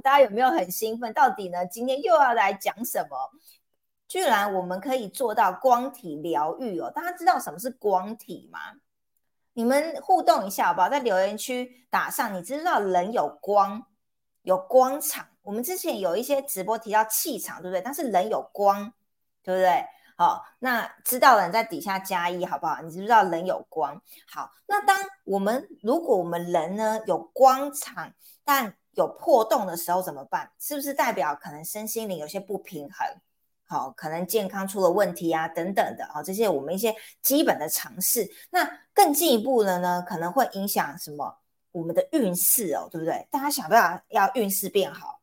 大家有没有很兴奋？到底呢，今天又要来讲什么？居然我们可以做到光体疗愈哦！大家知道什么是光体吗？你们互动一下好不好？在留言区打上，你知道人有光，有光场。我们之前有一些直播提到气场，对不对？但是人有光，对不对？好，那知道的人在底下加一，好不好？你知不知道人有光？好，那当我们如果我们人呢有光场，但有破洞的时候怎么办？是不是代表可能身心灵有些不平衡？好，可能健康出了问题啊，等等的啊，这些我们一些基本的尝试。那更进一步的呢，可能会影响什么？我们的运势哦，对不对？大家想不想要运势变好？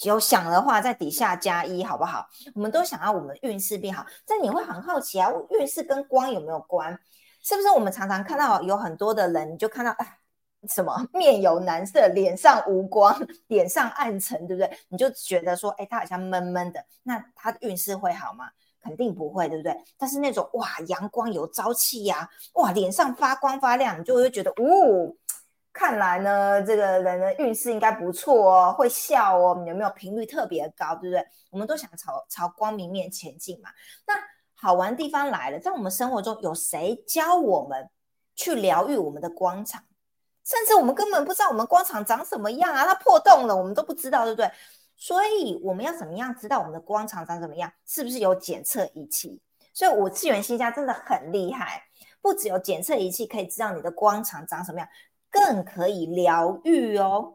有想的话，在底下加一，好不好？我们都想要我们运势变好，但你会很好奇啊，运势跟光有没有关？是不是我们常常看到有很多的人，你就看到哎，什么面有难色，脸上无光，脸上暗沉，对不对？你就觉得说，哎，他好像闷闷的，那他的运势会好吗？肯定不会，对不对？但是那种哇，阳光有朝气呀，哇，脸上发光发亮，你就会觉得，哦。看来呢，这个人的运势应该不错哦，会笑哦，有没有频率特别高，对不对？我们都想朝朝光明面前进嘛。那好玩的地方来了，在我们生活中有谁教我们去疗愈我们的光场？甚至我们根本不知道我们光场长什么样啊，它破洞了，我们都不知道，对不对？所以我们要怎么样知道我们的光场长怎么样？是不是有检测仪器？所以五次元新家真的很厉害，不只有检测仪器可以知道你的光场长什么样。更可以疗愈哦，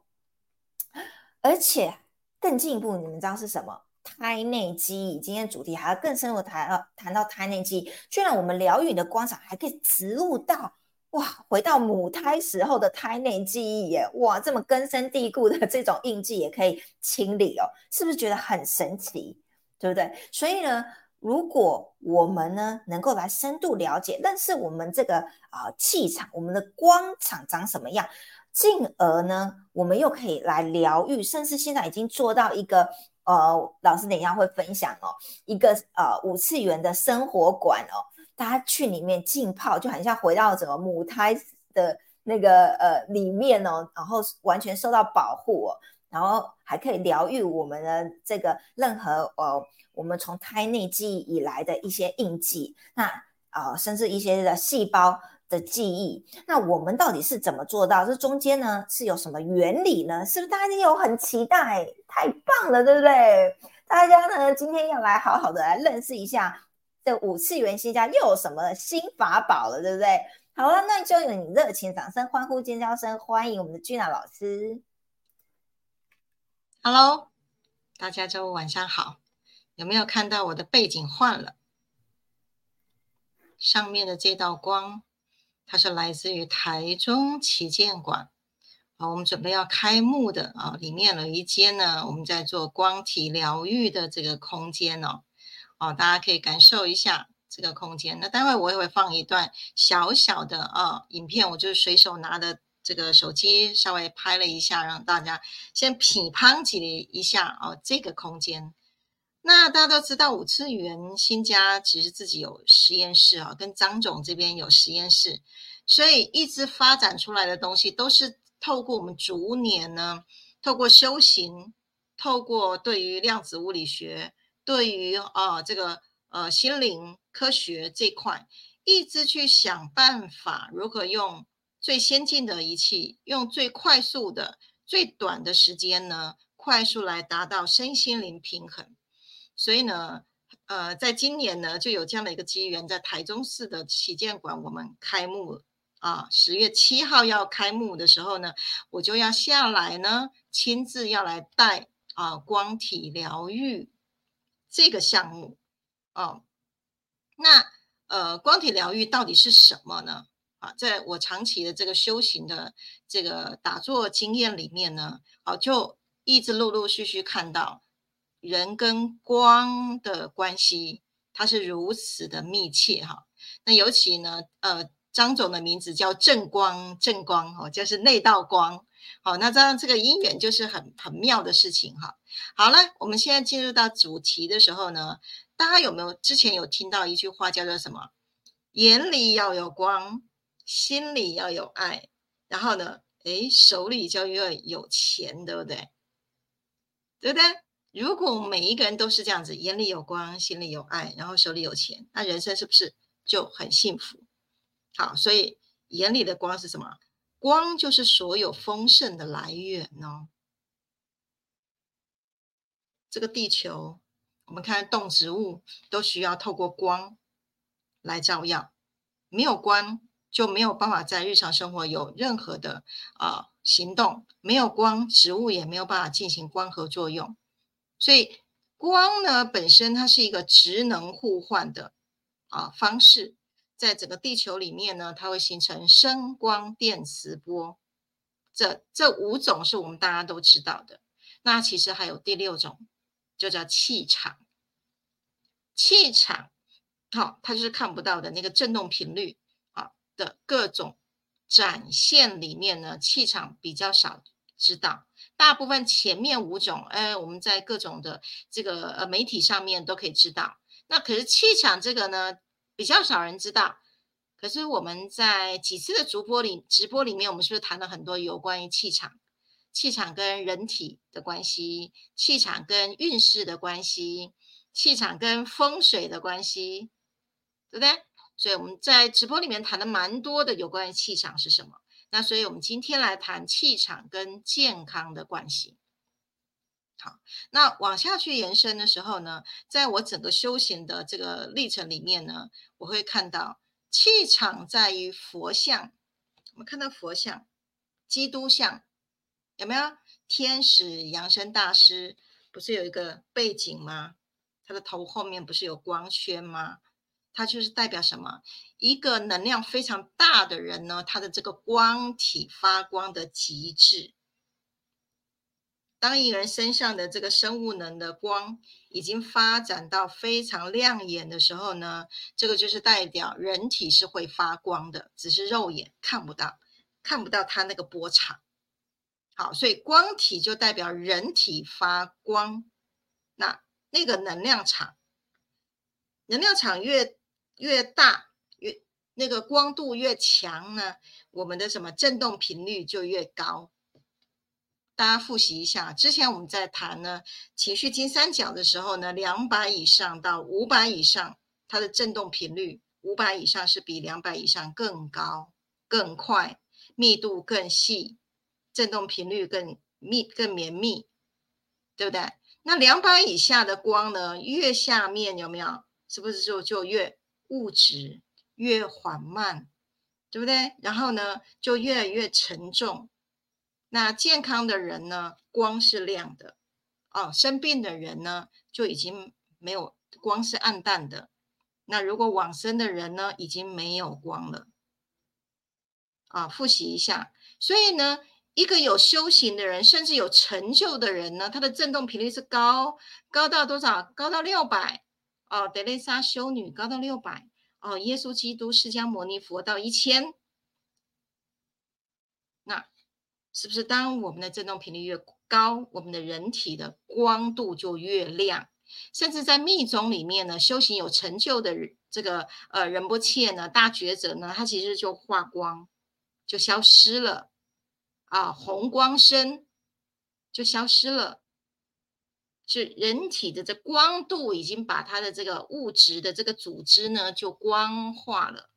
而且更进一步，你们知道是什么？胎内记忆。今天主题还要更深入谈到谈到胎内记忆。居然我们疗愈你的光场还可以植入到哇，回到母胎时候的胎内记忆耶！哇，这么根深蒂固的这种印记也可以清理哦，是不是觉得很神奇？对不对？所以呢？如果我们呢能够来深度了解，认识我们这个啊气场，我们的光场长什么样，进而呢，我们又可以来疗愈，甚至现在已经做到一个呃，老师等一下会分享哦，一个呃五次元的生活馆哦，大家去里面浸泡，就很像回到整个母胎的那个呃里面哦，然后完全受到保护哦，然后还可以疗愈我们的这个任何呃。我们从胎内记忆以来的一些印记，那啊，甚至一些的细胞的记忆，那我们到底是怎么做到？这中间呢是有什么原理呢？是不是大家有很期待？太棒了，对不对？大家呢今天要来好好的来认识一下五次元新家又有什么新法宝了，对不对？好了，那就用你热情掌声、欢呼尖叫声欢迎我们的俊娜老师。Hello，大家周五晚上好。有没有看到我的背景换了？上面的这道光，它是来自于台中旗舰馆啊，我们准备要开幕的啊，里面有一间呢，我们在做光体疗愈的这个空间哦，哦，大家可以感受一下这个空间。那待会我也会放一段小小的啊影片，我就随手拿的这个手机稍微拍了一下，让大家先品乓几一下哦，这个空间。那大家都知道，五次元新家其实自己有实验室啊，跟张总这边有实验室，所以一直发展出来的东西都是透过我们逐年呢，透过修行，透过对于量子物理学，对于啊这个呃心灵科学这块，一直去想办法如何用最先进的仪器，用最快速的、最短的时间呢，快速来达到身心灵平衡。所以呢，呃，在今年呢，就有这样的一个机缘，在台中市的旗舰馆，我们开幕啊，十月七号要开幕的时候呢，我就要下来呢，亲自要来带啊光体疗愈这个项目哦。那呃，光体疗愈到底是什么呢？啊，在我长期的这个修行的这个打坐经验里面呢，啊，就一直陆陆续续看到。人跟光的关系，它是如此的密切哈。那尤其呢，呃，张总的名字叫正光，正光哦，就是那道光。好，那这样这个姻缘就是很很妙的事情哈。好了，我们现在进入到主题的时候呢，大家有没有之前有听到一句话叫做什么？眼里要有光，心里要有爱，然后呢，诶，手里就要有钱，对不对？对不对？如果每一个人都是这样子，眼里有光，心里有爱，然后手里有钱，那人生是不是就很幸福？好，所以眼里的光是什么？光就是所有丰盛的来源哦。这个地球，我们看动植物都需要透过光来照耀，没有光就没有办法在日常生活有任何的啊行动，没有光，植物也没有办法进行光合作用。所以光呢本身它是一个职能互换的啊方式，在整个地球里面呢，它会形成声光电磁波，这这五种是我们大家都知道的。那其实还有第六种，就叫气场。气场，好，它就是看不到的那个振动频率啊的各种展现里面呢，气场比较少知道。大部分前面五种，哎，我们在各种的这个呃媒体上面都可以知道。那可是气场这个呢，比较少人知道。可是我们在几次的直播里，直播里面，我们是不是谈了很多有关于气场？气场跟人体的关系，气场跟运势的关系，气场跟风水的关系，对不对？所以我们在直播里面谈的蛮多的有关于气场是什么。那所以，我们今天来谈气场跟健康的关系。好，那往下去延伸的时候呢，在我整个修行的这个历程里面呢，我会看到气场在于佛像。我们看到佛像、基督像，有没有？天使扬声大师不是有一个背景吗？他的头后面不是有光圈吗？它就是代表什么？一个能量非常大的人呢，他的这个光体发光的极致。当一个人身上的这个生物能的光已经发展到非常亮眼的时候呢，这个就是代表人体是会发光的，只是肉眼看不到，看不到它那个波长。好，所以光体就代表人体发光。那那个能量场，能量场越越大。越那个光度越强呢，我们的什么振动频率就越高。大家复习一下，之前我们在谈呢情绪金三角的时候呢，两百以上到五百以上，它的振动频率五百以上是比两百以上更高、更快、密度更细、振动频率更密、更绵密，对不对？那两百以下的光呢，越下面有没有？是不是就就越物质？越缓慢，对不对？然后呢，就越来越沉重。那健康的人呢，光是亮的哦；生病的人呢，就已经没有光，是暗淡的。那如果往生的人呢，已经没有光了。啊，复习一下。所以呢，一个有修行的人，甚至有成就的人呢，他的振动频率是高，高到多少？高到六百哦。德蕾莎修女高到六百。哦，耶稣基督、释迦牟尼佛到一千，那是不是当我们的振动频率越高，我们的人体的光度就越亮？甚至在密宗里面呢，修行有成就的这个呃仁波切呢，大觉者呢，他其实就化光，就消失了啊，红光身就消失了。是人体的这光度已经把它的这个物质的这个组织呢，就光化了。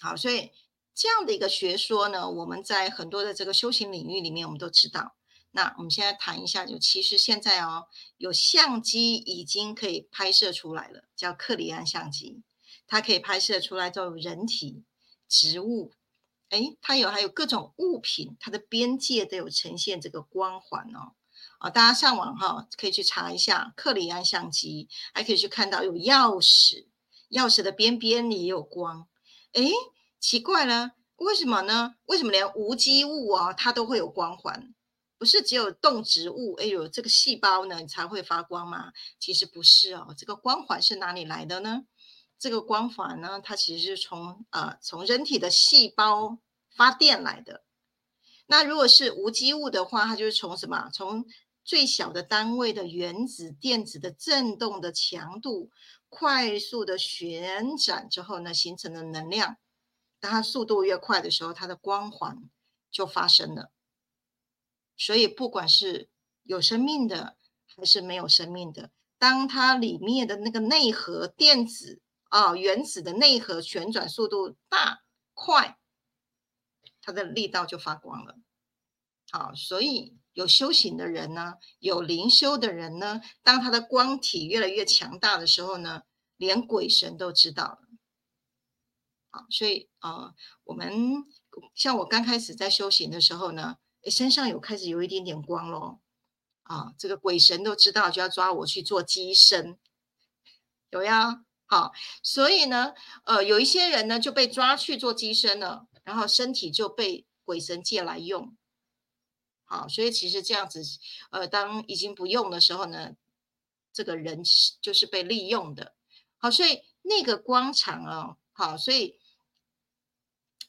好，所以这样的一个学说呢，我们在很多的这个修行领域里面，我们都知道。那我们现在谈一下，就其实现在哦，有相机已经可以拍摄出来了，叫克里安相机，它可以拍摄出来就人体、植物，哎，它有还有各种物品，它的边界都有呈现这个光环哦。啊，大家上网哈，可以去查一下克里安相机，还可以去看到有钥匙，钥匙的边边也有光。哎，奇怪了，为什么呢？为什么连无机物啊，它都会有光环？不是只有动植物，哎呦，这个细胞呢才会发光吗？其实不是哦，这个光环是哪里来的呢？这个光环呢，它其实是从呃从人体的细胞发电来的。那如果是无机物的话，它就是从什么？从最小的单位的原子电子的振动的强度快速的旋转之后呢，形成的能量，当它速度越快的时候，它的光环就发生了。所以不管是有生命的还是没有生命的。当它里面的那个内核电子啊原子的内核旋转速度大快，它的力道就发光了。好，所以有修行的人呢，有灵修的人呢，当他的光体越来越强大的时候呢，连鬼神都知道了。好，所以呃，我们像我刚开始在修行的时候呢，身上有开始有一点点光咯。啊，这个鬼神都知道，就要抓我去做机身，有呀。好，所以呢，呃，有一些人呢就被抓去做机身了，然后身体就被鬼神借来用。好，所以其实这样子，呃，当已经不用的时候呢，这个人就是被利用的。好，所以那个光场啊，好，所以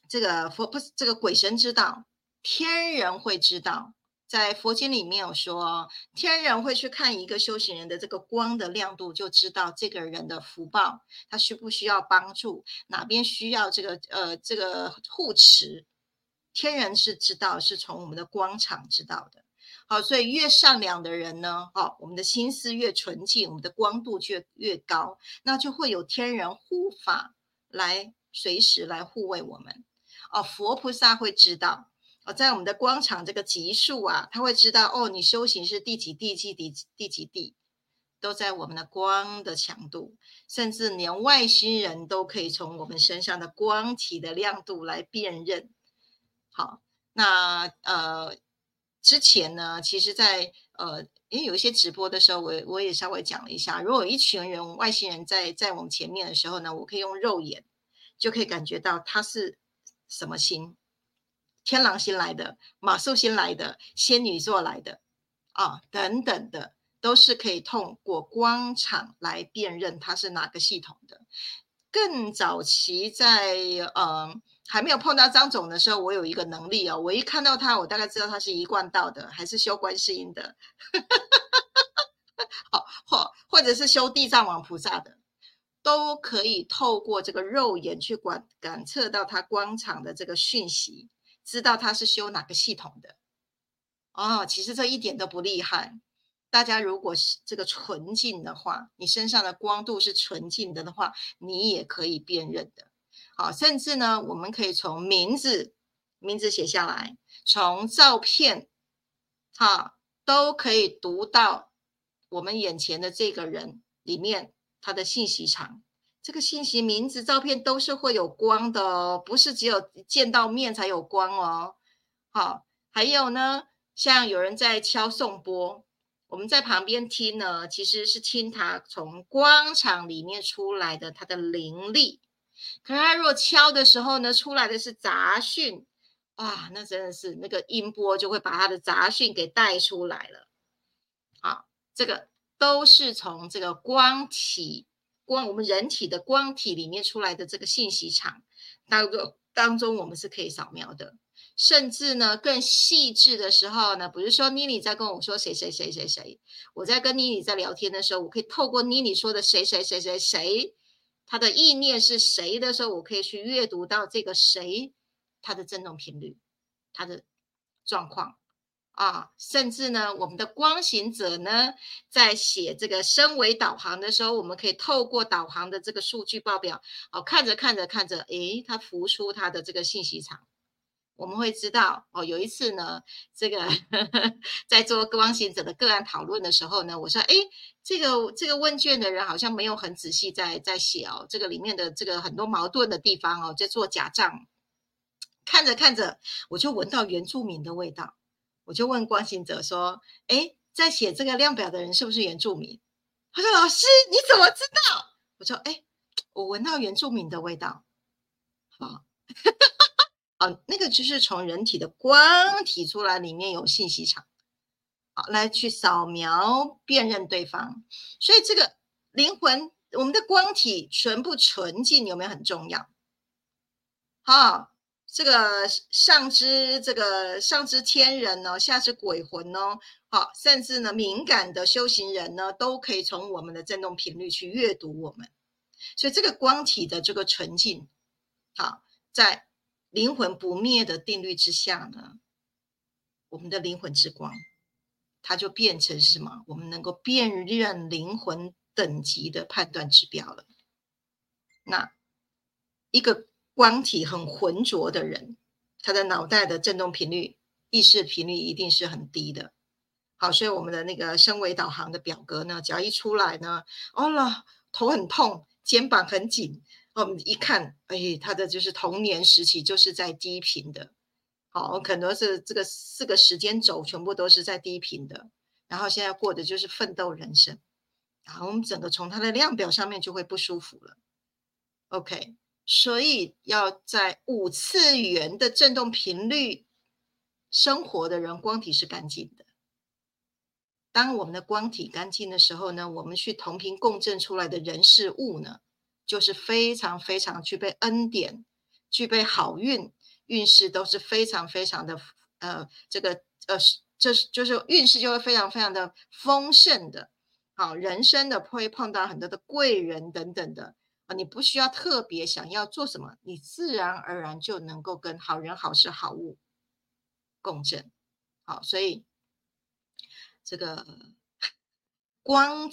这个佛不是这个鬼神知道，天人会知道。在佛经里面有说，天人会去看一个修行人的这个光的亮度，就知道这个人的福报，他需不需要帮助，哪边需要这个呃这个护持，天人是知道，是从我们的光场知道的。好，所以越善良的人呢，好，我们的心思越纯净，我们的光度就越高，那就会有天人护法来随时来护卫我们。哦，佛菩萨会知道。哦，在我们的光场这个级数啊，他会知道哦，你修行是第几地、第几第几地，都在我们的光的强度，甚至连外星人都可以从我们身上的光体的亮度来辨认。好，那呃，之前呢，其实，在呃，因为有一些直播的时候，我我也稍微讲了一下，如果一群人外星人在在我们前面的时候呢，我可以用肉眼就可以感觉到他是什么星。天狼星来的，马术星来的，仙女座来的，啊，等等的，都是可以通过光场来辨认它是哪个系统的。更早期在呃还没有碰到张总的时候，我有一个能力哦，我一看到他，我大概知道他是一贯道的，还是修观世音的，好或或者是修地藏王菩萨的，都可以透过这个肉眼去感感测到他光场的这个讯息。知道他是修哪个系统的哦，其实这一点都不厉害。大家如果是这个纯净的话，你身上的光度是纯净的的话，你也可以辨认的。好，甚至呢，我们可以从名字名字写下来，从照片，哈，都可以读到我们眼前的这个人里面他的信息场。这个信息、名字、照片都是会有光的哦，不是只有见到面才有光哦。好，还有呢，像有人在敲颂钵，我们在旁边听呢，其实是听他从光场里面出来的他的灵力。可是他若敲的时候呢，出来的是杂讯，哇，那真的是那个音波就会把他的杂讯给带出来了。好，这个都是从这个光体。光我们人体的光体里面出来的这个信息场当中当中，我们是可以扫描的。甚至呢，更细致的时候呢，比如说妮妮在跟我说谁谁谁谁谁，我在跟妮妮在聊天的时候，我可以透过妮妮说的谁谁谁谁谁，他的意念是谁的时候，我可以去阅读到这个谁他的振动频率，他的状况。啊，甚至呢，我们的光行者呢，在写这个升维导航的时候，我们可以透过导航的这个数据报表，哦，看着看着看着，诶，它浮出它的这个信息场，我们会知道，哦，有一次呢，这个呵 呵在做光行者的个案讨论的时候呢，我说，诶，这个这个问卷的人好像没有很仔细在在写哦，这个里面的这个很多矛盾的地方哦，在做假账，看着看着，我就闻到原住民的味道。我就问关心者说：“哎，在写这个量表的人是不是原住民？”他说：“老师，你怎么知道？”我说：“哎，我闻到原住民的味道。”好，好，那个就是从人体的光体出来，里面有信息场，好，来去扫描辨认对方。所以这个灵魂，我们的光体纯不纯净，有没有很重要？好。这个上知这个上知天人呢，下知鬼魂呢，好，甚至呢敏感的修行人呢，都可以从我们的振动频率去阅读我们。所以这个光体的这个纯净，好，在灵魂不灭的定律之下呢，我们的灵魂之光，它就变成什么？我们能够辨认灵魂等级的判断指标了。那一个光体很浑浊的人，他的脑袋的振动频率、意识频率一定是很低的。好，所以我们的那个升维导航的表格呢，只要一出来呢，哦了，头很痛，肩膀很紧，我们一看，哎，他的就是童年时期就是在低频的。好，可能是这个四个时间轴全部都是在低频的，然后现在过的就是奋斗人生，然后我们整个从它的量表上面就会不舒服了。OK，所以要在五次元的振动频率生活的人，光体是干净的。当我们的光体干净的时候呢，我们去同频共振出来的人事物呢，就是非常非常具备恩典、具备好运。运势都是非常非常的，呃，这个呃，这是就是运势就会非常非常的丰盛的，好，人生的会碰到很多的贵人等等的，你不需要特别想要做什么，你自然而然就能够跟好人好事好物共振，好，所以这个光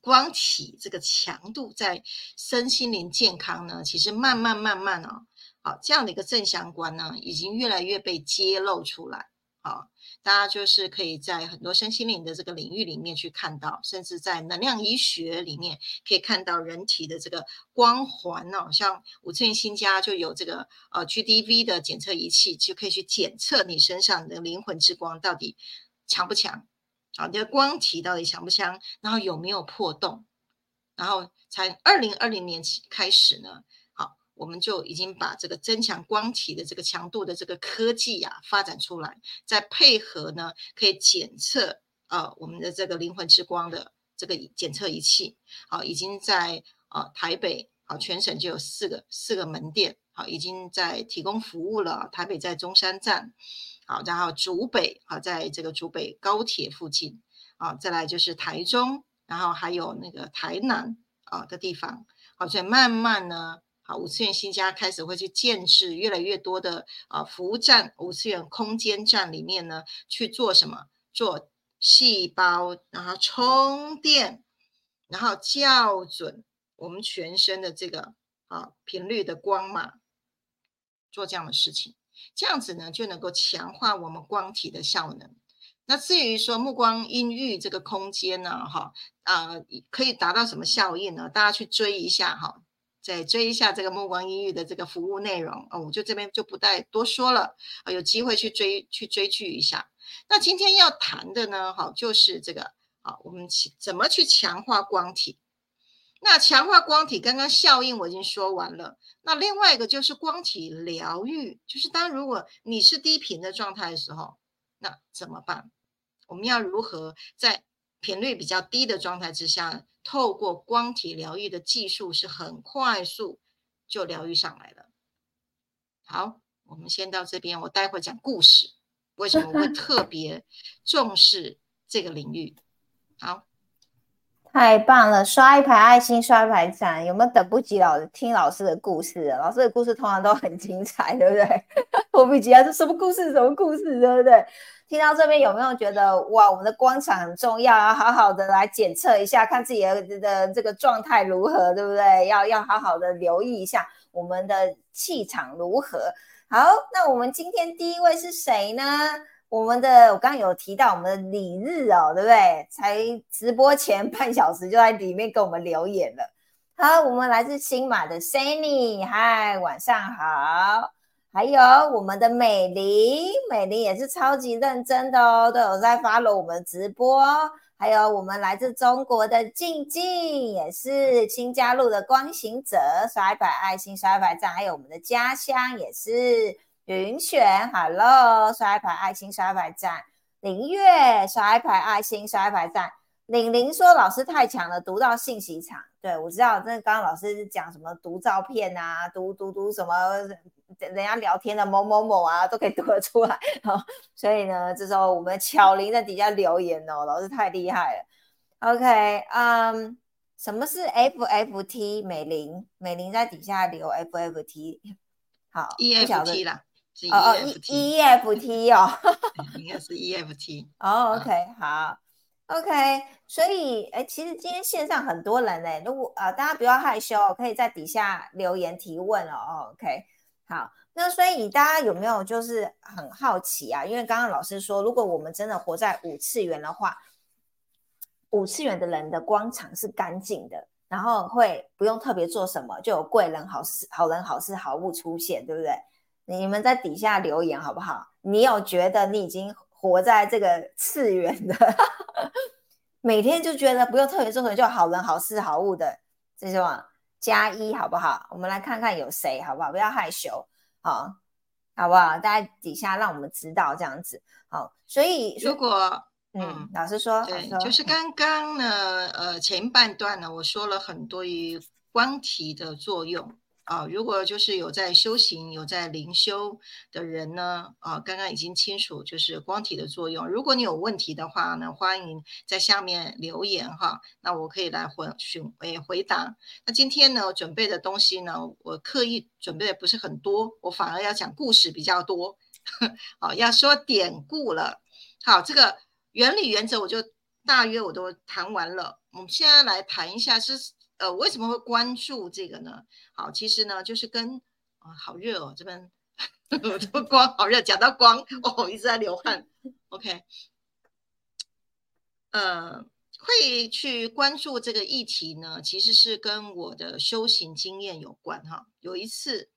光体这个强度在身心灵健康呢，其实慢慢慢慢哦。好，这样的一个正相关呢，已经越来越被揭露出来。好，大家就是可以在很多身心灵的这个领域里面去看到，甚至在能量医学里面可以看到人体的这个光环哦。像五寸新家就有这个呃 GDV 的检测仪器，就可以去检测你身上的灵魂之光到底强不强，好，你的光体到底强不强，然后有没有破洞，然后才二零二零年起开始呢。我们就已经把这个增强光体的这个强度的这个科技呀发展出来，再配合呢，可以检测呃我们的这个灵魂之光的这个检测仪器，好，已经在呃台北好全省就有四个四个门店，好，已经在提供服务了。台北在中山站，好，然后竹北好，在这个竹北高铁附近，啊，再来就是台中，然后还有那个台南啊的地方，好，所以慢慢呢。好，五次元新家开始会去建设越来越多的啊服务站，五次元空间站里面呢去做什么？做细胞，然后充电，然后校准我们全身的这个啊频率的光码，做这样的事情，这样子呢就能够强化我们光体的效能。那至于说目光阴郁这个空间呢，哈啊可以达到什么效应呢？大家去追一下哈。再追一下这个目光音域的这个服务内容哦，我就这边就不再多说了啊，有机会去追去追剧一下。那今天要谈的呢，好就是这个啊，我们怎么去强化光体？那强化光体，刚刚效应我已经说完了。那另外一个就是光体疗愈，就是当如果你是低频的状态的时候，那怎么办？我们要如何在频率比较低的状态之下？透过光体疗愈的技术是很快速就疗愈上来了。好，我们先到这边，我待会讲故事，为什么会特 别重视这个领域？好，太棒了！刷一排爱心，刷一排赞，有没有等不及老听老师的故事？老师的故事通常都很精彩，对不对？迫不及待，这什么故事？什么故事？对不对？听到这边有没有觉得哇，我们的光场很重要，要好好的来检测一下，看自己的的这个状态如何，对不对？要要好好的留意一下我们的气场如何。好，那我们今天第一位是谁呢？我们的我刚刚有提到我们的李日哦，对不对？才直播前半小时就在里面给我们留言了。好，我们来自新马的 Sunny，嗨，晚上好。还有我们的美玲，美玲也是超级认真的哦，都有在 follow 我们直播。还有我们来自中国的静静，也是新加入的光行者，刷一百爱心，刷一百赞。还有我们的家乡也是云选，Hello，刷一排爱心，刷一排赞。林月刷一排爱心，刷一排赞。玲玲说老师太强了，读到信息场。对我知道，那刚刚老师讲什么读照片啊，读读读什么。人家聊天的某某某啊，都可以读得出来哦。所以呢，这时候我们巧玲在底下留言哦，老师太厉害了。OK，嗯，什么是 FFT？美玲，美玲在底下留 FFT。好，EFT 啦，哦哦，EEFT 哦，应该是 EFT。哦，OK，好，OK，所以哎，其实今天线上很多人呢，如果啊，大家不要害羞，可以在底下留言提问哦。OK，好，那所以大家有没有就是很好奇啊？因为刚刚老师说，如果我们真的活在五次元的话，五次元的人的光场是干净的，然后会不用特别做什么，就有贵人好事、好人好事、好物出现，对不对？你们在底下留言好不好？你有觉得你已经？活在这个次元的，每天就觉得不用特别做什么，就好人好事好物的这种加一，好不好？我们来看看有谁，好不好？不要害羞，好，好不好？大家底下让我们知道这样子，好。所以如果嗯，老师说，对，就是刚刚呢，呃，前半段呢，我说了很多于光体的作用。啊，如果就是有在修行、有在灵修的人呢，啊，刚刚已经清楚就是光体的作用。如果你有问题的话呢，欢迎在下面留言哈，那我可以来回询诶回答。那今天呢，准备的东西呢，我刻意准备的不是很多，我反而要讲故事比较多。好，要说典故了。好，这个原理原则我就大约我都谈完了。我们现在来谈一下是。呃，为什么会关注这个呢？好，其实呢，就是跟啊，好热哦，这边 这光好热，讲到光哦，一直在流汗。OK，呃，会去关注这个议题呢，其实是跟我的修行经验有关哈。有一次，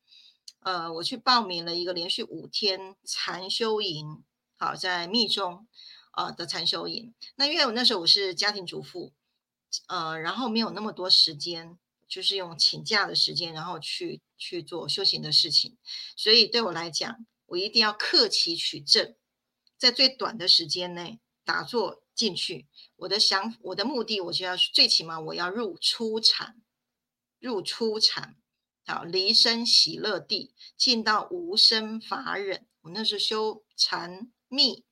呃，我去报名了一个连续五天禅修营，好，在密宗啊的禅修营。那因为我那时候我是家庭主妇。呃，然后没有那么多时间，就是用请假的时间，然后去去做修行的事情。所以对我来讲，我一定要克期取证，在最短的时间内打坐进去。我的想，我的目的，我就要最起码我要入初禅，入初禅，好离生喜乐地，进到无生法忍。我那是修禅密。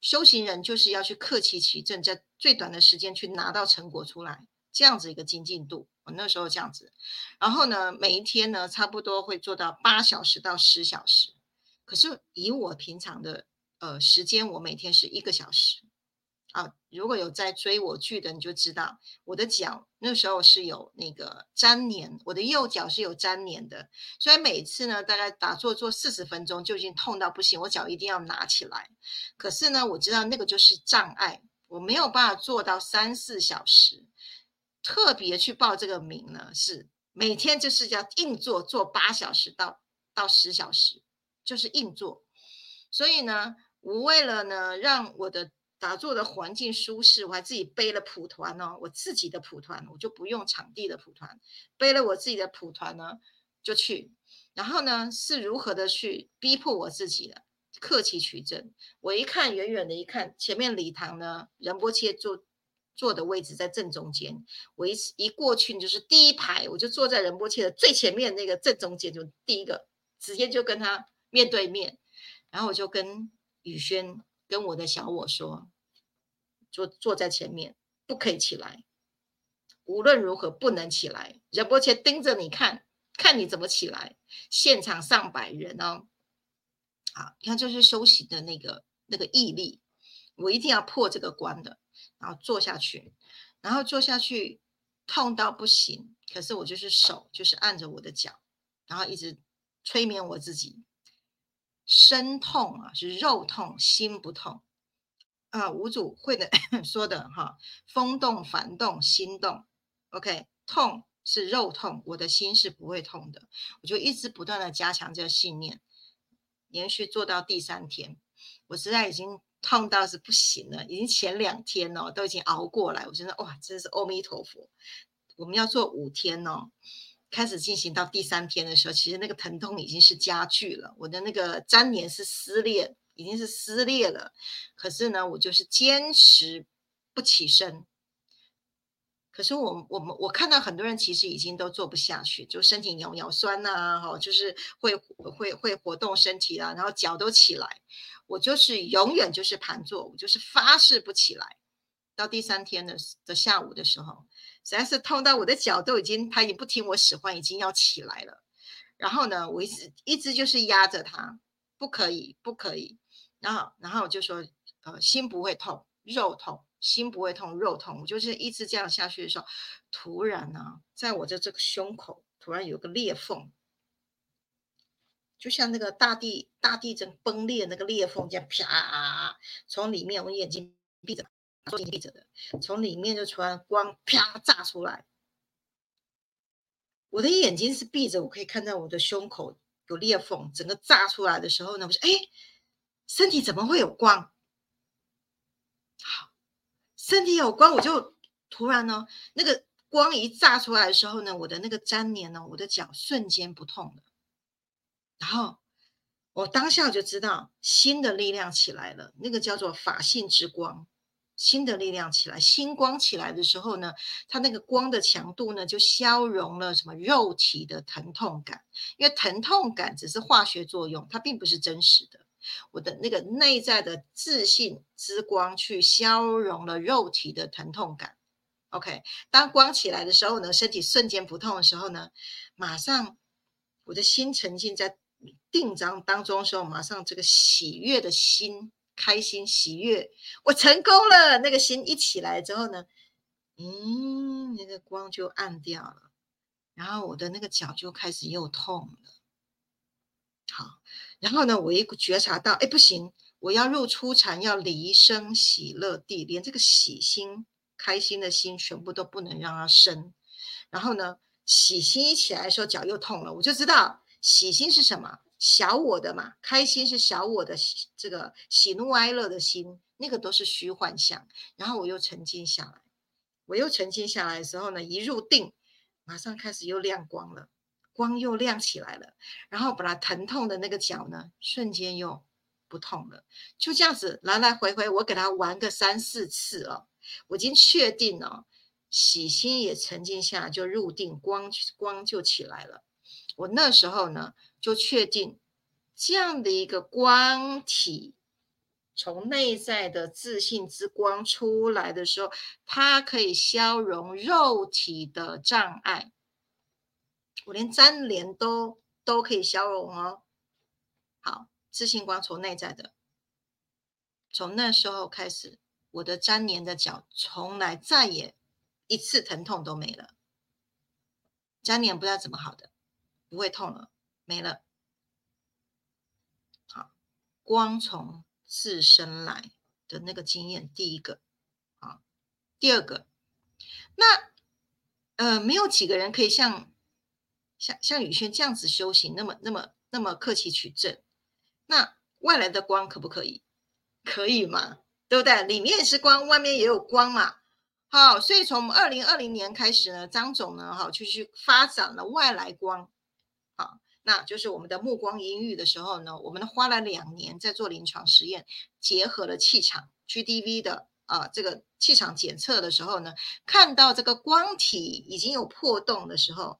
修行人就是要去克期取证，在最短的时间去拿到成果出来，这样子一个精进度。我那时候这样子，然后呢，每一天呢，差不多会做到八小时到十小时。可是以我平常的呃时间，我每天是一个小时。啊，如果有在追我剧的，你就知道我的脚那时候是有那个粘连，我的右脚是有粘连的，所以每次呢，大概打坐做四十分钟就已经痛到不行，我脚一定要拿起来。可是呢，我知道那个就是障碍，我没有办法做到三四小时。特别去报这个名呢，是每天就是要硬做，做八小时到到十小时，就是硬做。所以呢，我为了呢，让我的打坐的环境舒适，我还自己背了蒲团哦，我自己的蒲团，我就不用场地的蒲团，背了我自己的蒲团呢，就去。然后呢，是如何的去逼迫我自己的，客气取证。我一看，远远的一看，前面礼堂呢，仁波切坐坐的位置在正中间，我一一过去就是第一排，我就坐在仁波切的最前面那个正中间，就第一个，直接就跟他面对面，然后我就跟宇轩。跟我的小我说，坐坐在前面，不可以起来，无论如何不能起来。仁波切盯着你看，看你怎么起来。现场上百人哦，啊，你看这是修行的那个那个毅力，我一定要破这个关的。然后坐下去，然后坐下去，痛到不行，可是我就是手就是按着我的脚，然后一直催眠我自己。身痛啊，是肉痛，心不痛啊。五祖会的 说的哈，风动、烦动、心动，OK，痛是肉痛，我的心是不会痛的。我就一直不断的加强这个信念，连续做到第三天，我实在已经痛到是不行了，已经前两天哦都已经熬过来，我觉得哇，真是阿弥陀佛。我们要做五天哦。开始进行到第三天的时候，其实那个疼痛已经是加剧了，我的那个粘连是撕裂，已经是撕裂了。可是呢，我就是坚持不起身。可是我我们我看到很多人其实已经都做不下去，就身体扭扭酸呐，哈，就是会会会活动身体啦，然后脚都起来。我就是永远就是盘坐，我就是发誓不起来。到第三天的的下午的时候。实在是痛到我的脚都已经，他已经不听我使唤，已经要起来了。然后呢，我一直一直就是压着他，不可以，不可以。然后，然后我就说，呃，心不会痛，肉痛，心不会痛，肉痛。我就是一直这样下去的时候，突然呢，在我的这个胸口突然有个裂缝，就像那个大地大地震崩裂那个裂缝这样，啪，从里面我眼睛闭着，眼睛闭着的，从里面就突然光啪炸出来。我的眼睛是闭着，我可以看到我的胸口有裂缝，整个炸出来的时候呢，我说：“哎，身体怎么会有光？”好，身体有光，我就突然呢，那个光一炸出来的时候呢，我的那个粘连呢，我的脚瞬间不痛了。然后我当下就知道新的力量起来了，那个叫做法性之光。新的力量起来，星光起来的时候呢，它那个光的强度呢，就消融了什么肉体的疼痛感，因为疼痛感只是化学作用，它并不是真实的。我的那个内在的自信之光去消融了肉体的疼痛感。OK，当光起来的时候呢，身体瞬间不痛的时候呢，马上我的心沉浸在定章当中的时候，马上这个喜悦的心。开心喜悦，我成功了。那个心一起来之后呢，嗯，那个光就暗掉了，然后我的那个脚就开始又痛了。好，然后呢，我一觉察到，哎，不行，我要入初禅，要离生喜乐地，连这个喜心、开心的心全部都不能让它生。然后呢，喜心一起来的时候，脚又痛了，我就知道喜心是什么。小我的嘛，开心是小我的这个喜怒哀乐的心，那个都是虚幻象。然后我又沉静下来，我又沉静下来的时候呢，一入定，马上开始又亮光了，光又亮起来了。然后把它疼痛的那个脚呢，瞬间又不痛了。就这样子来来回回，我给他玩个三四次哦，我已经确定了，喜心也沉静下来，就入定，光光就起来了。我那时候呢。就确定这样的一个光体，从内在的自信之光出来的时候，它可以消融肉体的障碍。我连粘连都都可以消融哦。好，自信光从内在的，从那时候开始，我的粘连的脚从来再也一次疼痛都没了。粘连不知道怎么好的，不会痛了。没了，好，光从自身来的那个经验，第一个，啊，第二个，那呃，没有几个人可以像像像宇轩这样子修行，那么那么那么客气取证。那外来的光可不可以？可以嘛？对不对？里面是光，外面也有光嘛。好，所以从二零二零年开始呢，张总呢，哈，就去发展了外来光，好。那就是我们的目光阴郁的时候呢，我们花了两年在做临床实验，结合了气场 GDV 的啊这个气场检测的时候呢，看到这个光体已经有破洞的时候，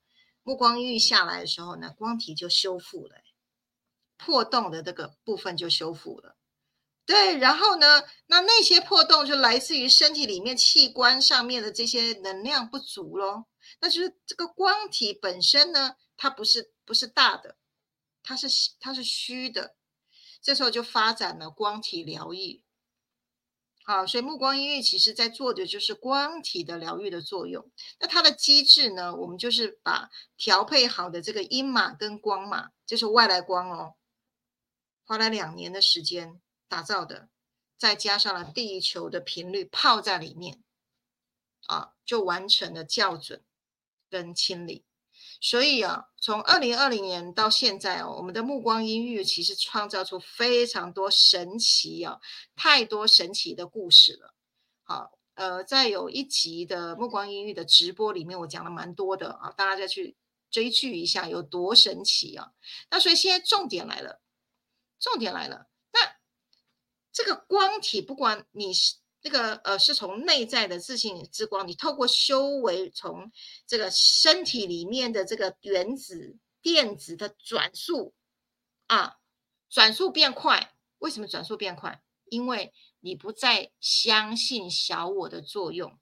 光阴郁下来的时候呢，光体就修复了，破洞的这个部分就修复了。对，然后呢，那那些破洞就来自于身体里面器官上面的这些能量不足咯。那就是这个光体本身呢，它不是。不是大的，它是它是虚的，这时候就发展了光体疗愈。好，所以目光音乐其实在做的就是光体的疗愈的作用。那它的机制呢，我们就是把调配好的这个音码跟光码，就是外来光哦，花了两年的时间打造的，再加上了地球的频率泡在里面，啊，就完成了校准跟清理。所以啊，从二零二零年到现在哦，我们的目光音域其实创造出非常多神奇啊，太多神奇的故事了。好，呃，在有一集的目光音域的直播里面，我讲了蛮多的啊，大家再去追剧一下有多神奇啊。那所以现在重点来了，重点来了，那这个光体，不管你是。这个呃，是从内在的自信之光，你透过修为，从这个身体里面的这个原子电子的转速啊，转速变快。为什么转速变快？因为你不再相信小我的作用，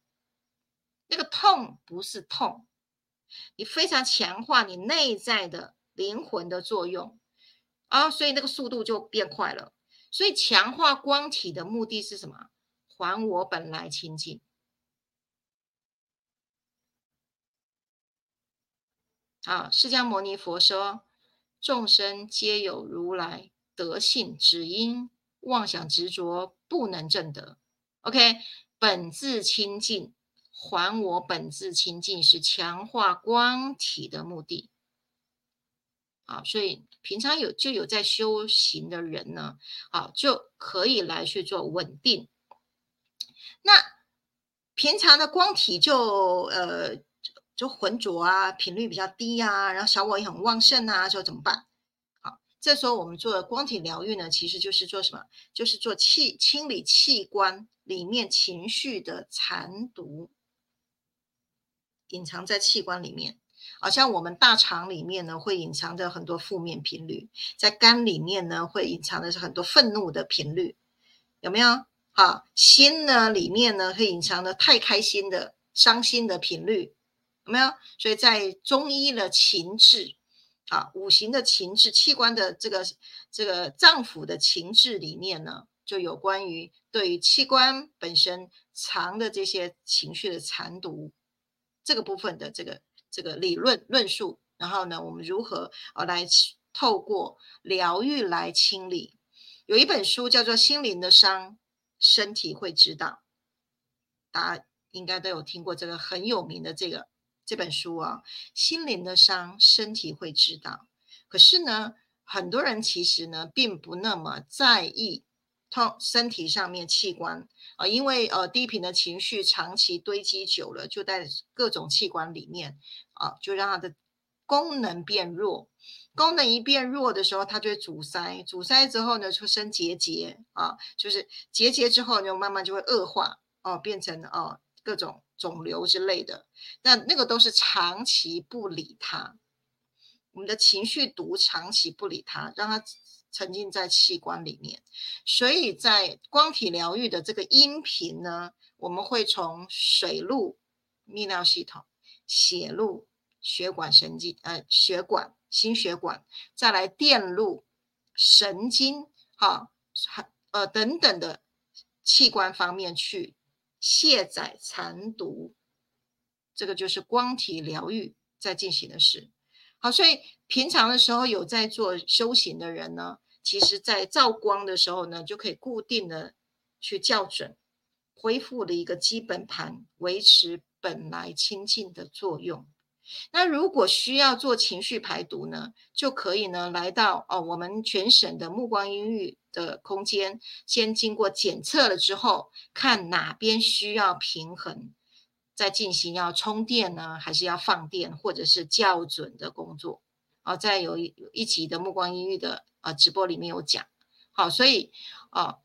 那个痛不是痛，你非常强化你内在的灵魂的作用啊，所以那个速度就变快了。所以强化光体的目的是什么？还我本来清净。啊，释迦牟尼佛说，众生皆有如来德性，只因妄想执着，不能证得。OK，本自清净，还我本自清净，是强化光体的目的。啊，所以平常有就有在修行的人呢，啊，就可以来去做稳定。那平常的光体就呃。就浑浊啊，频率比较低啊，然后小我也很旺盛啊，说怎么办？好，这时候我们做光体疗愈呢，其实就是做什么？就是做气清理器官里面情绪的残毒，隐藏在器官里面。好像我们大肠里面呢，会隐藏着很多负面频率；在肝里面呢，会隐藏的是很多愤怒的频率，有没有？啊，心呢里面呢，会隐藏的太开心的、伤心的频率。有没有？所以在中医的情志，啊，五行的情志，器官的这个这个脏腑的情志里面呢，就有关于对于器官本身藏的这些情绪的残毒这个部分的这个这个理论论述。然后呢，我们如何啊来透过疗愈来清理？有一本书叫做《心灵的伤，身体会知道》，大家应该都有听过这个很有名的这个。这本书啊，心灵的伤，身体会知道。可是呢，很多人其实呢，并不那么在意痛身体上面器官啊，因为呃低频的情绪长期堆积久了，就在各种器官里面啊，就让它的功能变弱。功能一变弱的时候，它就会阻塞，阻塞之后呢，就生结节啊，就是结节之后，就慢慢就会恶化哦，变成哦各种。肿瘤之类的，那那个都是长期不理它，我们的情绪毒长期不理它，让它沉浸在器官里面。所以在光体疗愈的这个音频呢，我们会从水路泌尿系统、血路血管神经呃血管心血管，再来电路神经哈还呃等等的器官方面去。卸载残毒，这个就是光体疗愈在进行的事。好，所以平常的时候有在做修行的人呢，其实在照光的时候呢，就可以固定的去校准，恢复的一个基本盘，维持本来清净的作用。那如果需要做情绪排毒呢，就可以呢来到哦我们全省的目光音域的空间，先经过检测了之后，看哪边需要平衡，再进行要充电呢，还是要放电，或者是校准的工作。哦，在有一一集的目光音域的呃直播里面有讲，好，所以哦，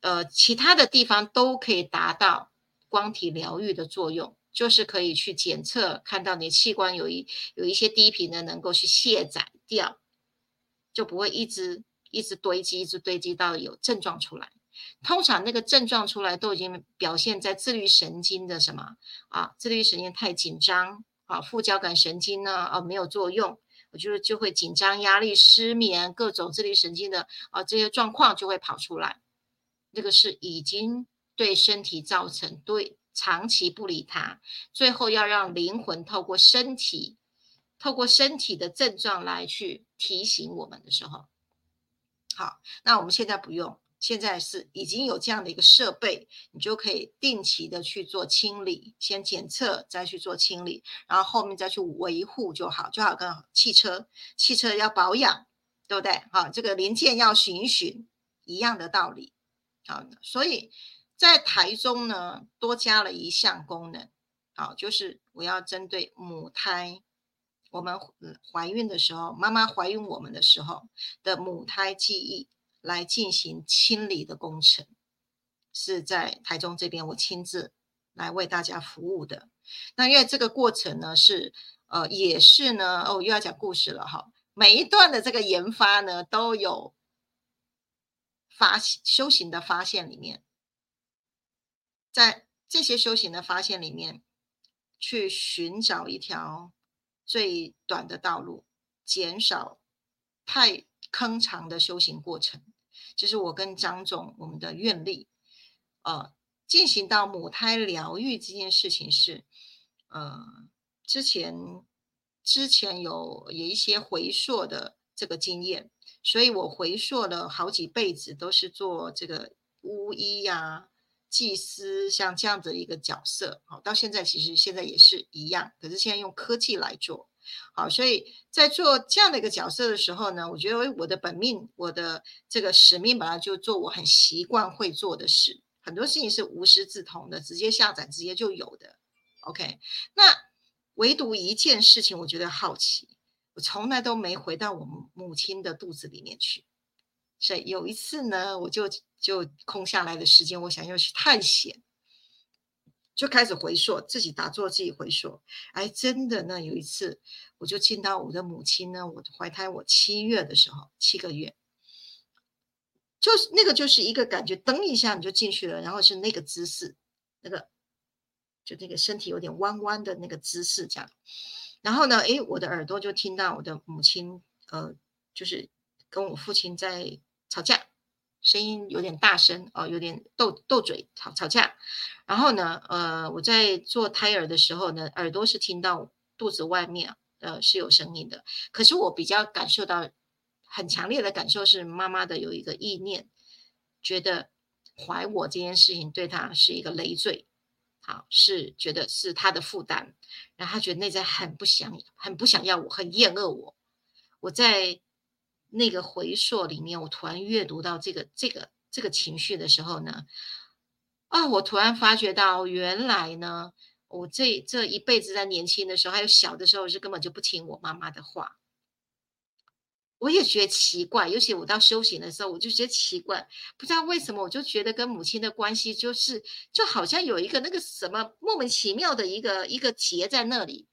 呃其他的地方都可以达到光体疗愈的作用。就是可以去检测，看到你器官有一有一些低频的，能够去卸载掉，就不会一直一直堆积，一直堆积到有症状出来。通常那个症状出来都已经表现在自律神经的什么啊？自律神经太紧张啊，副交感神经呢啊没有作用，我就是就会紧张、压力、失眠，各种自律神经的啊这些状况就会跑出来。那个是已经对身体造成对。长期不理它，最后要让灵魂透过身体，透过身体的症状来去提醒我们的时候，好，那我们现在不用，现在是已经有这样的一个设备，你就可以定期的去做清理，先检测，再去做清理，然后后面再去维护就好，就好跟汽车，汽车要保养，对不对？好，这个零件要巡一巡，一样的道理，好，所以。在台中呢，多加了一项功能，好，就是我要针对母胎，我们怀孕的时候，妈妈怀孕我们的时候的母胎记忆来进行清理的工程，是在台中这边我亲自来为大家服务的。那因为这个过程呢，是呃，也是呢，哦，又要讲故事了哈。每一段的这个研发呢，都有发修行的发现里面。在这些修行的发现里面，去寻找一条最短的道路，减少太坑长的修行过程，这是我跟张总我们的愿力。呃，进行到母胎疗愈这件事情是，呃，之前之前有有一些回溯的这个经验，所以我回溯了好几辈子都是做这个巫医呀、祭司，像这样的一个角色，好，到现在其实现在也是一样，可是现在用科技来做。好，所以在做这样的一个角色的时候呢，我觉得我的本命，我的这个使命本来就做我很习惯会做的事，很多事情是无师自通的，直接下载直接就有的。OK，那唯独一件事情，我觉得好奇，我从来都没回到我母亲的肚子里面去。所以有一次呢，我就就空下来的时间，我想要去探险。就开始回溯，自己打坐，自己回溯。哎，真的呢，有一次我就见到我的母亲呢，我怀胎我七月的时候，七个月，就是那个就是一个感觉，噔一下你就进去了，然后是那个姿势，那个就那个身体有点弯弯的那个姿势这样。然后呢，哎，我的耳朵就听到我的母亲，呃，就是跟我父亲在吵架。声音有点大声哦，有点斗斗嘴吵吵架，然后呢，呃，我在做胎儿的时候呢，耳朵是听到肚子外面呃是有声音的，可是我比较感受到很强烈的感受是妈妈的有一个意念，觉得怀我这件事情对她是一个累赘，好是觉得是她的负担，然后她觉得内在很不想很不想要我，很厌恶我，我在。那个回溯里面，我突然阅读到这个这个这个情绪的时候呢，啊，我突然发觉到，原来呢，我这这一辈子在年轻的时候，还有小的时候，是根本就不听我妈妈的话。我也觉得奇怪，尤其我到修行的时候，我就觉得奇怪，不知道为什么，我就觉得跟母亲的关系就是，就好像有一个那个什么莫名其妙的一个一个结在那里。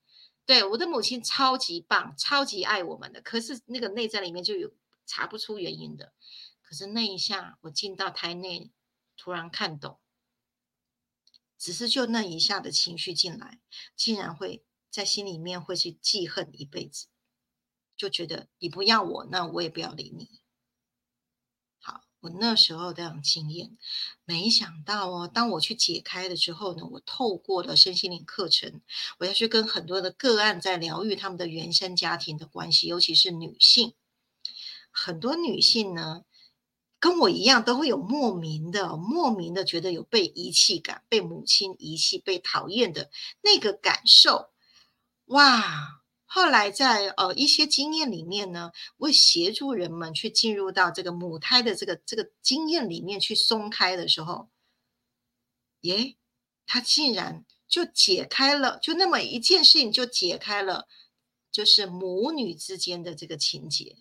对我的母亲超级棒，超级爱我们的，可是那个内在里面就有查不出原因的。可是那一下我进到胎内，突然看懂，只是就那一下的情绪进来，竟然会在心里面会去记恨一辈子，就觉得你不要我，那我也不要理你。我那时候这样经验，没想到哦，当我去解开了之后呢，我透过了身心灵课程，我要去跟很多的个案在疗愈他们的原生家庭的关系，尤其是女性。很多女性呢，跟我一样都会有莫名的、莫名的觉得有被遗弃感，被母亲遗弃、被讨厌的那个感受，哇！后来在呃一些经验里面呢，为协助人们去进入到这个母胎的这个这个经验里面去松开的时候，耶，他竟然就解开了，就那么一件事情就解开了，就是母女之间的这个情节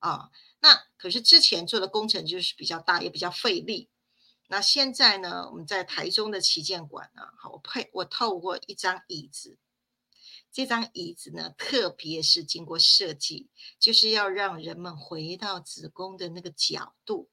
啊。那可是之前做的工程就是比较大，也比较费力。那现在呢，我们在台中的旗舰馆呢，好，我配我透过一张椅子。这张椅子呢，特别是经过设计，就是要让人们回到子宫的那个角度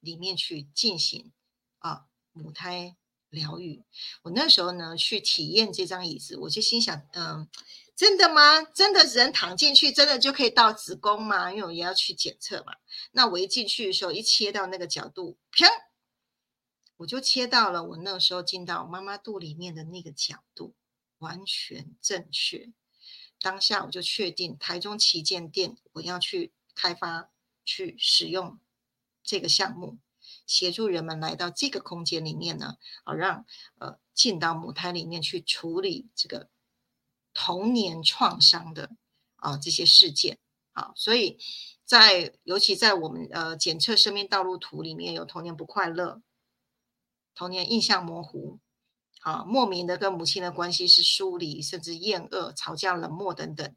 里面去进行啊母胎疗愈。我那时候呢去体验这张椅子，我就心想，嗯，真的吗？真的人躺进去，真的就可以到子宫吗？因为我也要去检测嘛。那我一进去的时候，一切到那个角度，砰，我就切到了我那时候进到妈妈肚里面的那个角度。完全正确。当下我就确定台中旗舰店，我要去开发、去使用这个项目，协助人们来到这个空间里面呢，啊，让呃进到母胎里面去处理这个童年创伤的啊这些事件。啊，所以在尤其在我们呃检测生命道路图里面有童年不快乐、童年印象模糊。啊，莫名的跟母亲的关系是疏离，甚至厌恶、吵架、冷漠等等，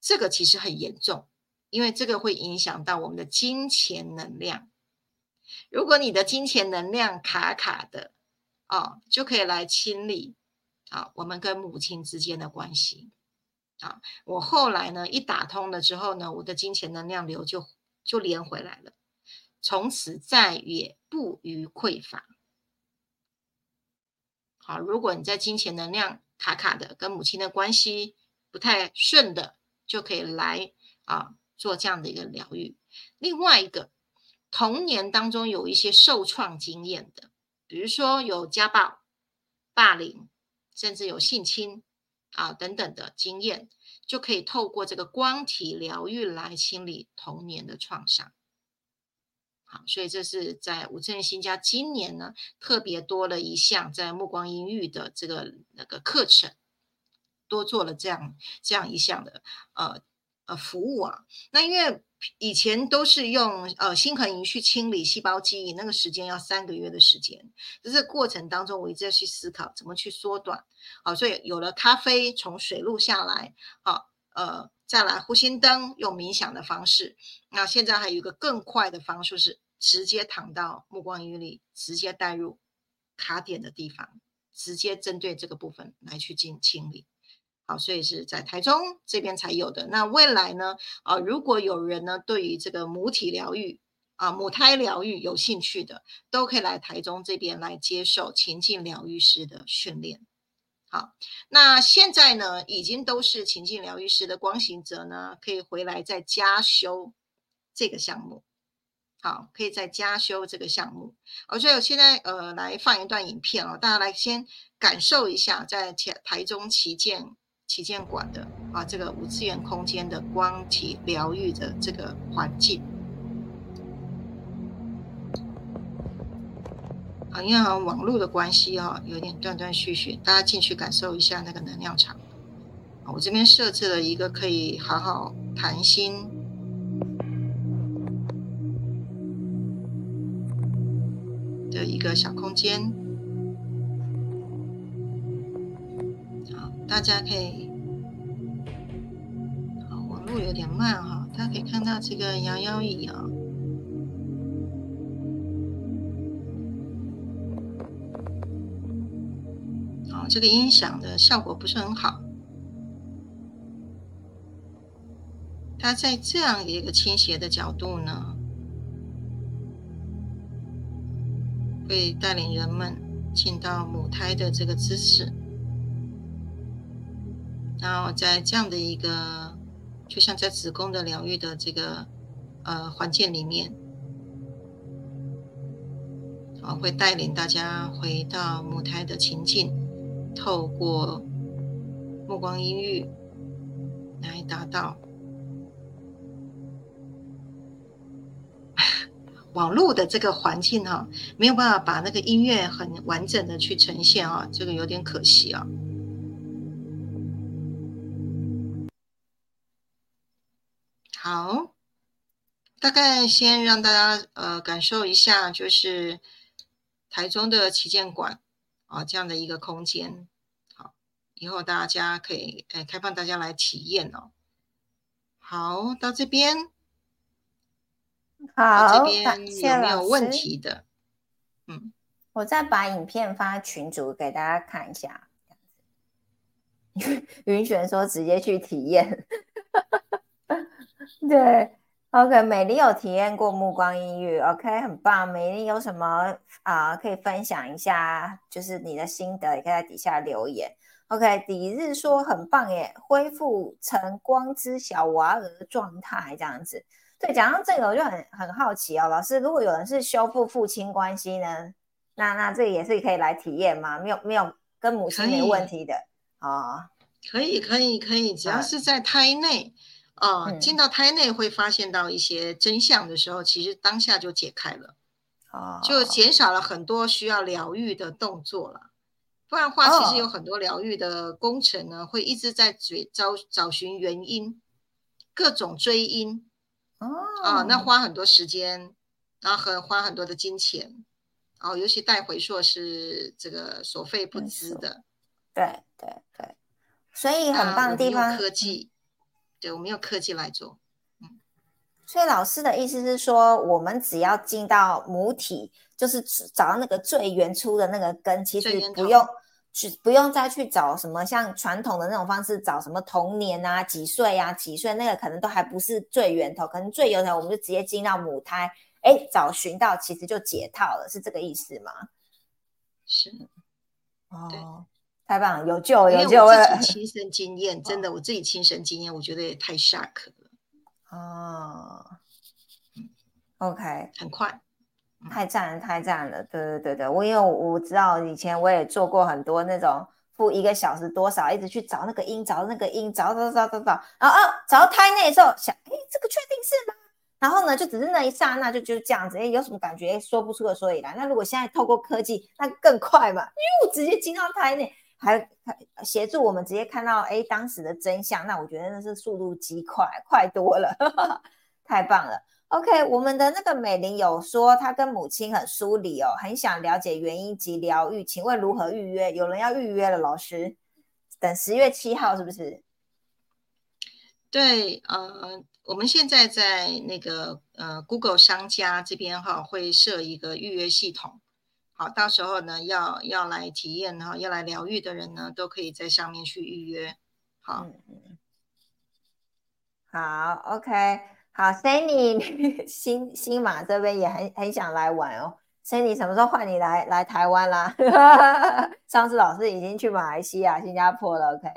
这个其实很严重，因为这个会影响到我们的金钱能量。如果你的金钱能量卡卡的，啊，就可以来清理啊，我们跟母亲之间的关系。啊，我后来呢一打通了之后呢，我的金钱能量流就就连回来了，从此再也不予匮乏。好，如果你在金钱能量卡卡的，跟母亲的关系不太顺的，就可以来啊做这样的一个疗愈。另外一个，童年当中有一些受创经验的比如说有家暴、霸凌，甚至有性侵啊等等的经验，就可以透过这个光体疗愈来清理童年的创伤。好，所以这是在五正新家今年呢特别多了一项在目光阴域的这个那个课程，多做了这样这样一项的呃呃服务啊。那因为以前都是用呃心恒营去清理细胞记忆，那个时间要三个月的时间。在这过程当中，我一直在去思考怎么去缩短。好，所以有了咖啡从水路下来，好呃。再来呼吸灯，用冥想的方式。那现在还有一个更快的方式是直接躺到目光鱼里，直接带入卡点的地方，直接针对这个部分来去进清理。好，所以是在台中这边才有的。那未来呢？啊，如果有人呢对于这个母体疗愈啊、母胎疗愈有兴趣的，都可以来台中这边来接受情境疗愈师的训练。好，那现在呢，已经都是情境疗愈师的光行者呢，可以回来再加修这个项目。好，可以再加修这个项目。我觉得现在呃，来放一段影片哦，大家来先感受一下，在台台中旗舰旗舰馆的啊这个五次元空间的光体疗愈的这个环境。因为网络的关系哈，有点断断续续，大家进去感受一下那个能量场。我这边设置了一个可以好好谈心的一个小空间。好，大家可以，好，网络有点慢哈，大家可以看到这个摇摇椅啊。这个音响的效果不是很好，它在这样一个倾斜的角度呢，会带领人们进到母胎的这个姿势，然后在这样的一个，就像在子宫的疗愈的这个呃环境里面，啊，会带领大家回到母胎的情境。透过目光音域来达到 网络的这个环境哈，没有办法把那个音乐很完整的去呈现啊，这个有点可惜啊。好，大概先让大家呃感受一下，就是台中的旗舰馆。啊，这样的一个空间，好，以后大家可以诶开放大家来体验哦。好，到这边，好，这边有没有问题的？嗯，我再把影片发群组给大家看一下。云璇说直接去体验，对。OK，美丽有体验过目光音乐，OK，很棒。美丽有什么啊可以分享一下？就是你的心得，也可以在底下留言。OK，底日说很棒耶，恢复成光之小娃儿状态这样子。对，讲到这个我就很很好奇哦，老师，如果有人是修复父亲关系呢，那那这也是可以来体验吗？没有没有跟母亲没问题的啊？可以可以可以，只要是在胎内。啊，进到胎内会发现到一些真相的时候，其实当下就解开了，哦，就减少了很多需要疗愈的动作了。不然话，其实有很多疗愈的工程呢，会一直在追找找寻原因，各种追因，哦，啊，那。花很多时间，然后很花很多的金钱，哦，尤其带回溯是这个所费不赀的，对对对，所以很棒的地方，科技。对，我们用科技来做，嗯，所以老师的意思是说，我们只要进到母体，就是找到那个最原初的那个根，其实不用去，不用再去找什么像传统的那种方式，找什么童年啊、几岁啊、几岁，那个可能都还不是最源头，可能最源头我们就直接进到母胎，哎，找寻到其实就解套了，是这个意思吗？是，哦。太棒，有救有救！我自己亲身经验，真的，我自己亲身经验，我觉得也太 shock 了。哦，OK，很快，太赞了，太赞了！对对对对，我因为我知道以前我也做过很多那种付一个小时多少，一直去找那个音，找那个音，找找找找找，然后啊，找到胎内的时候想，哎，这个确定是吗？然后呢，就只是那一刹那就就是这样子，哎，有什么感觉？说不出个所以然。那如果现在透过科技，那更快嘛，因为我直接进到胎内，还还协助我们直接看到哎当时的真相，那我觉得那是速度极快，快多了，太棒了。OK，我们的那个美玲有说她跟母亲很疏离哦，很想了解原因及疗愈，请问如何预约？有人要预约了，老师，等十月七号是不是？对，呃，我们现在在那个呃 Google 商家这边哈，会设一个预约系统，好，到时候呢要要来体验哈，要来疗愈的人呢，都可以在上面去预约。好，好，OK。好，Sandy 新新马这边也很很想来玩哦。Sandy 什么时候换你来来台湾啦？上次老师已经去马来西亚、新加坡了。OK，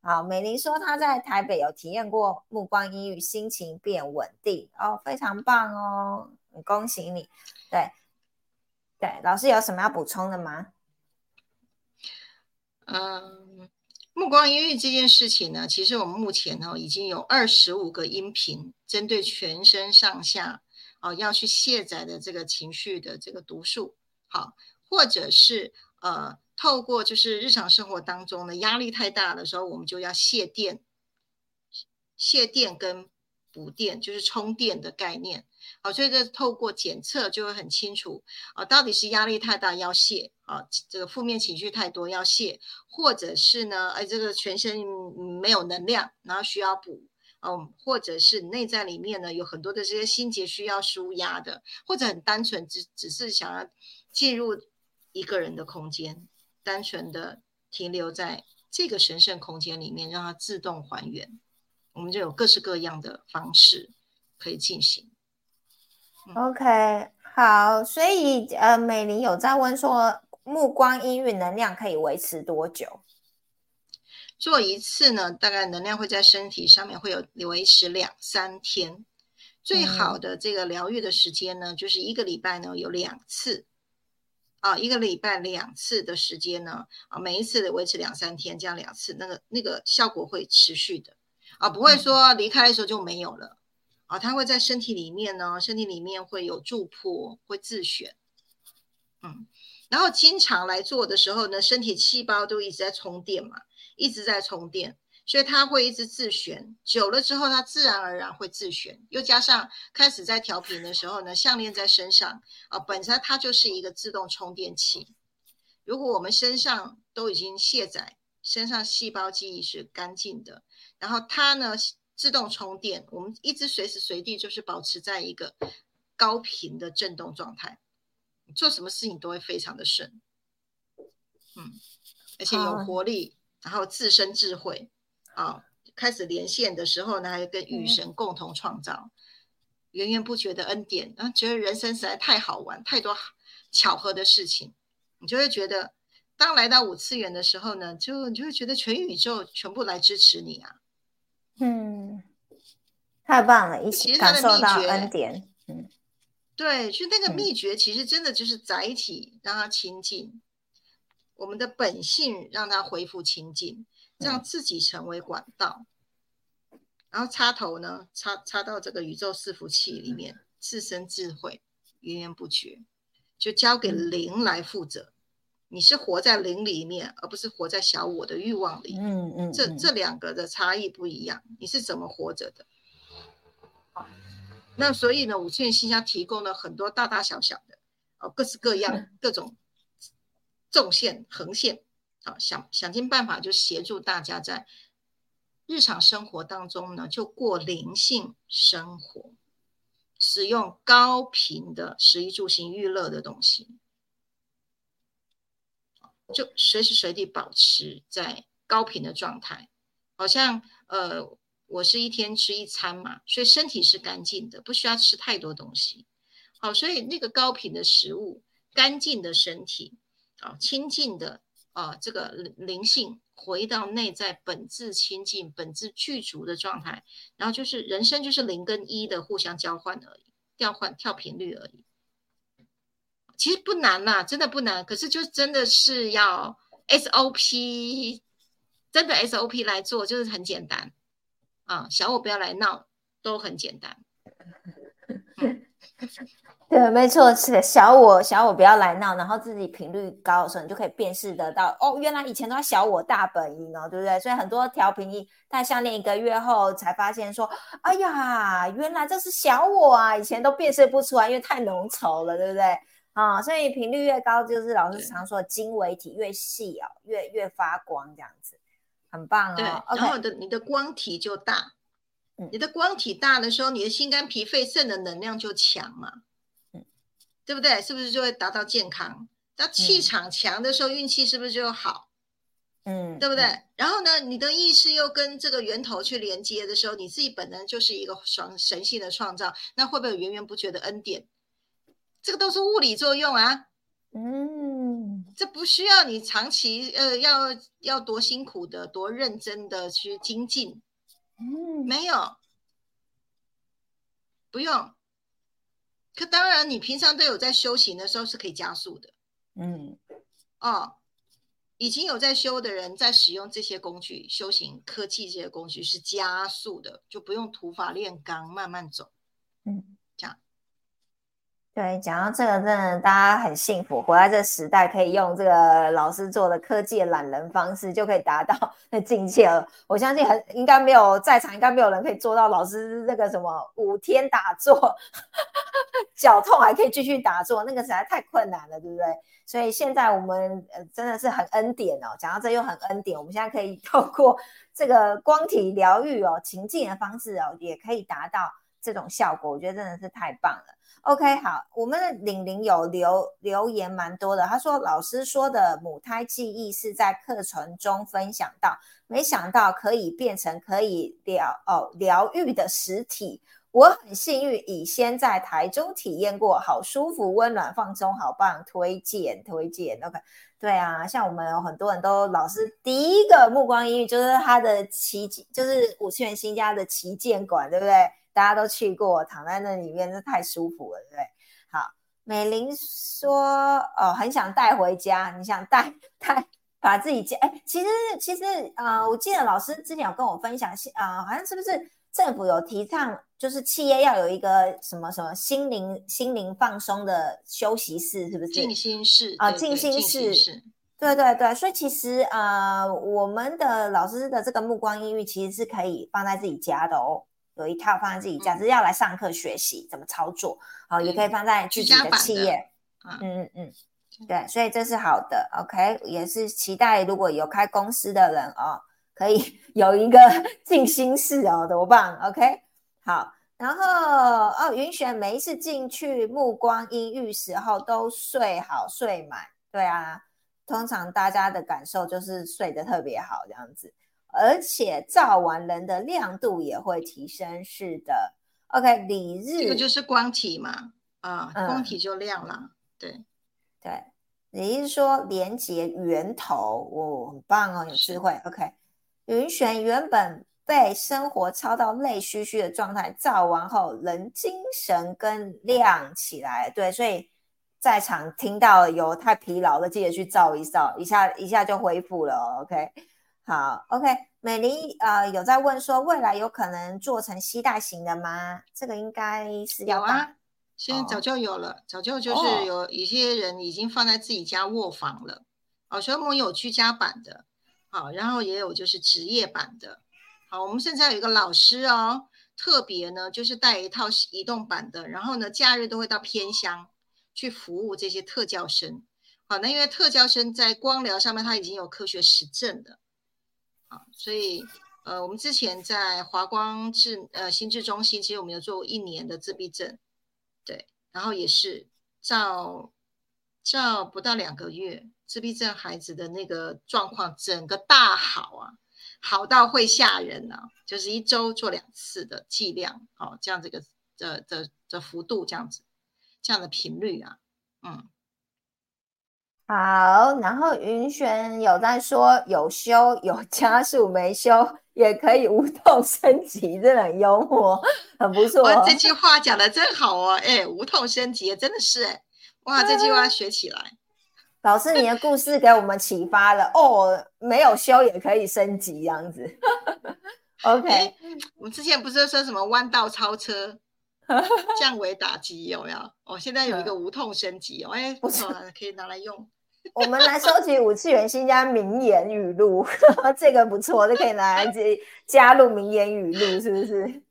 好，美玲说她在台北有体验过目光阴郁，心情变稳定哦，非常棒哦，恭喜你。对对，老师有什么要补充的吗？嗯。目光音乐这件事情呢，其实我们目前呢已经有二十五个音频，针对全身上下哦要去卸载的这个情绪的这个毒素，好，或者是呃透过就是日常生活当中的压力太大的时候，我们就要卸电，卸电跟补电就是充电的概念。所以这透过检测就会很清楚啊，到底是压力太大要泄啊，这个负面情绪太多要泄，或者是呢，哎，这个全身没有能量，然后需要补，嗯，或者是内在里面呢有很多的这些心结需要舒压的，或者很单纯只只是想要进入一个人的空间，单纯的停留在这个神圣空间里面，让它自动还原，我们就有各式各样的方式可以进行。OK，好，所以呃，美玲有在问说，目光音韵能量可以维持多久？做一次呢，大概能量会在身体上面会有维持两三天。最好的这个疗愈的时间呢，就是一个礼拜呢有两次，啊，一个礼拜两次的时间呢，啊，每一次维持两三天，这样两次，那个那个效果会持续的，啊，不会说离开的时候就没有了。啊，它会在身体里面呢，身体里面会有助破，会自选，嗯，然后经常来做的时候呢，身体细胞都一直在充电嘛，一直在充电，所以它会一直自旋，久了之后它自然而然会自旋，又加上开始在调频的时候呢，项链在身上啊，本身它就是一个自动充电器。如果我们身上都已经卸载，身上细胞记忆是干净的，然后它呢？自动充电，我们一直随时随地就是保持在一个高频的振动状态，做什么事情都会非常的顺，嗯，而且有活力，然后自身智慧啊，开始连线的时候呢，还跟雨神共同创造源源不绝的恩典，然后觉得人生实在太好玩，太多巧合的事情，你就会觉得，当来到五次元的时候呢，就你就会觉得全宇宙全部来支持你啊。嗯，太棒了！一起感受到恩典。嗯，对，就那个秘诀，其实真的就是载体让它清净，我们的本性让它恢复清净，让自己成为管道，然后插头呢，插插到这个宇宙伺服器里面，自身智慧源源不绝，就交给灵来负责。你是活在灵里面，而不是活在小我的欲望里。嗯嗯，这这两个的差异不一样。你是怎么活着的？那所以呢，五次元信箱提供了很多大大小小的，哦，各式各样、各种纵线、横线，啊，想想尽办法就协助大家在日常生活当中呢，就过灵性生活，使用高频的食衣住行娱乐的东西。就随时随地保持在高频的状态，好像呃，我是一天吃一餐嘛，所以身体是干净的，不需要吃太多东西。好，所以那个高频的食物，干净的身体，啊，清净的啊，这个灵性回到内在本质清净、本质具足的状态，然后就是人生就是零跟一的互相交换而已，调换跳频率而已。其实不难啦，真的不难。可是就真的是要 SOP，真的 SOP 来做，就是很简单啊。小我不要来闹，都很简单。对，没错，是小我，小我不要来闹，然后自己频率高的时候，你就可以辨识得到，哦，原来以前都要小我大本营哦，对不对？所以很多调频仪戴项链一个月后才发现说，哎呀，原来这是小我啊，以前都辨识不出来，因为太浓稠了，对不对？啊，所以频率越高，就是老师常说的晶微体越细哦，越越发光这样子，很棒哦。对，然后的你的光体就大，你的光体大的时候，你的心肝脾肺肾的能量就强嘛。嗯对不对？是不是就会达到健康？那气场强的时候，运气是不是就好？嗯，对不对？然后呢，你的意识又跟这个源头去连接的时候，你自己本能就是一个神神性的创造，那会不会有源源不绝的恩典？这个都是物理作用啊。嗯，这不需要你长期呃要要多辛苦的、多认真的去精进。嗯，没有，不用。可当然，你平常都有在修行的时候是可以加速的。嗯，哦，已经有在修的人在使用这些工具修行科技，这些工具是加速的，就不用土法炼钢，慢慢走。嗯。对，讲到这个，真的大家很幸福，活在这时代，可以用这个老师做的科技的懒人方式，就可以达到 那境界了。我相信很应该没有在场，应该没有人可以做到老师那个什么五天打坐，脚痛还可以继续打坐，那个实在太困难了，对不对？所以现在我们呃真的是很恩典哦。讲到这又很恩典，我们现在可以透过这个光体疗愈哦，情境的方式哦，也可以达到这种效果。我觉得真的是太棒了。OK，好，我们的玲玲有留留言蛮多的。他说老师说的母胎记忆是在课程中分享到，没想到可以变成可以疗哦疗愈的实体。我很幸运，已先在台中体验过，好舒服、温暖、放松，好棒，推荐推荐。OK，对啊，像我们有很多人都老师第一个目光阴郁就是他的旗，就是五次元新家的旗舰馆，对不对？大家都去过，躺在那里面，那太舒服了，对不对？好，美玲说，哦，很想带回家，你想带带把自己家，哎，其实其实呃，我记得老师之前有跟我分享，啊，好像是不是政府有提倡，就是企业要有一个什么什么心灵心灵放松的休息室，是不是？静心室啊，静心室，对对对，所以其实呃，我们的老师的这个目光阴郁其实是可以放在自己家的哦。有一套放在自己家，只是要来上课学习怎么操作，好，也可以放在自己的企业。嗯嗯嗯，对，所以这是好的。OK，也是期待如果有开公司的人哦，可以 有一个 静心室哦，多棒。OK，好，然后哦，云选每一次进去目光阴郁时候都睡好睡满，对啊，通常大家的感受就是睡得特别好这样子。而且照完人的亮度也会提升，是的。OK，理日这个就是光体嘛，啊，光体就亮了。对对，你是说连接源头？哦，很棒哦，有智慧。OK，云璇原本被生活操到累虚虚的状态，照完后人精神更亮起来。对，所以在场听到有太疲劳的，记得去照一照，一下一下就恢复了。OK。好，OK，美丽呃有在问说未来有可能做成吸带型的吗？这个应该是有啊，现在早就有了，早就就是有一些人已经放在自己家卧房了。哦，所以我们有居家版的，好，然后也有就是职业版的。好，我们现在有一个老师哦，特别呢就是带一套移动版的，然后呢假日都会到偏乡去服务这些特教生。好，那因为特教生在光疗上面他已经有科学实证的。啊，所以呃，我们之前在华光智呃心智中心，其实我们有做过一年的自闭症，对，然后也是照照不到两个月，自闭症孩子的那个状况整个大好啊，好到会吓人啊，就是一周做两次的剂量，哦，这样这个的的的幅度这样子，这样的频率啊，嗯。好，然后云璇有在说有修有加速没修也可以无痛升级，真的很幽默，很不错。这句话讲的真好哦，哎，无痛升级真的是哎，哇，这句话学起来。老师，你的故事给我们启发了哦，没有修也可以升级，这样子。OK，我们之前不是说什么弯道超车，降维打击有没有？哦，现在有一个无痛升级哦，哎，不错，可以拿来用。我们来收集五次元新家名言语录，这个不错，就可以拿来加入名言语录，是不是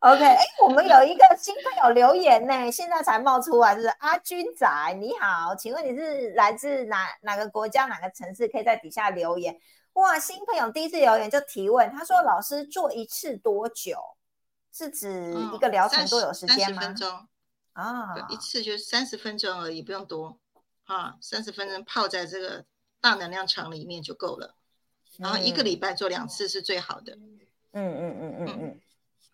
？OK，哎，我们有一个新朋友留言呢，现在才冒出来，就是阿军仔，你好，请问你是来自哪哪个国家哪个城市？可以在底下留言。哇，新朋友第一次留言就提问，他说：“老师做一次多久？是指一个疗程多有时间吗？”三十分钟啊，一次就是三十分钟而已，不用多啊，三十分钟泡在这个大能量场里面就够了。然后一个礼拜做两次是最好的。嗯嗯嗯嗯嗯。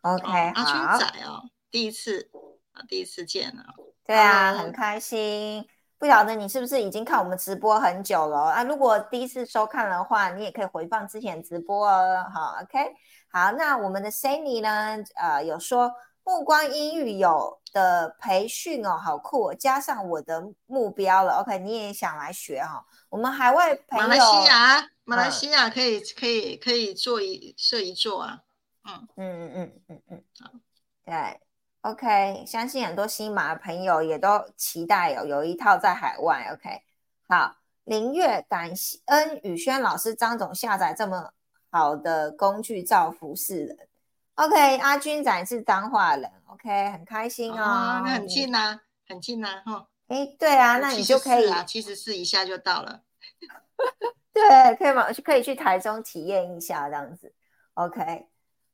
OK，阿军仔哦，第一次啊，第一次见了，对啊，很开心。不晓得你是不是已经看我们直播很久了啊？如果第一次收看的话，你也可以回放之前直播哦。好，OK，好，那我们的 Sunny 呢？呃，有说目光阴郁有的培训哦，好酷，哦加上我的目标了。OK，你也想来学哈？我们海外朋友，马来西亚，马来西亚可以可以可以做一设一做啊。嗯嗯嗯嗯嗯嗯，好，对，OK，相信很多新马的朋友也都期待有有一套在海外，OK，好，林月感恩宇轩老师张总下载这么好的工具造福世人，OK，阿军仔是脏话人，OK，很开心哦，那很近呐，很近呐，哈，哎，对啊，那你就可以啊，其实是一下就到了，对，可以吗？可以去台中体验一下这样子，OK。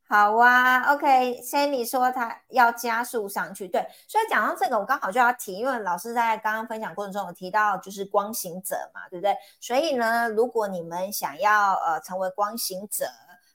好啊，OK，Sandy 说他要加速上去，对，所以讲到这个，我刚好就要提，因为老师在刚刚分享过程中有提到，就是光行者嘛，对不对？所以呢，如果你们想要呃成为光行者，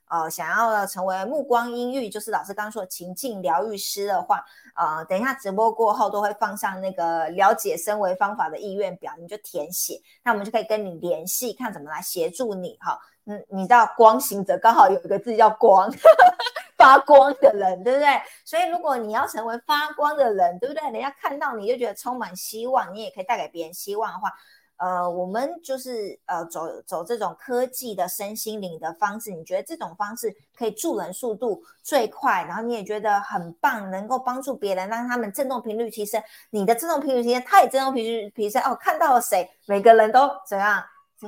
呃，想要成为目光阴郁，就是老师刚刚说的情境疗愈师的话，呃，等一下直播过后都会放上那个了解身维方法的意愿表，你就填写，那我们就可以跟你联系，看怎么来协助你哈。嗯，你知道光行者刚好有一个字叫光，发光的人，对不对？所以如果你要成为发光的人，对不对？人家看到你就觉得充满希望，你也可以带给别人希望的话，呃，我们就是呃走走这种科技的身心灵的方式，你觉得这种方式可以助人速度最快，然后你也觉得很棒，能够帮助别人，让他们振动频率提升，你的振动频率提升，他也振动频率提升，哦，看到了谁，每个人都怎样？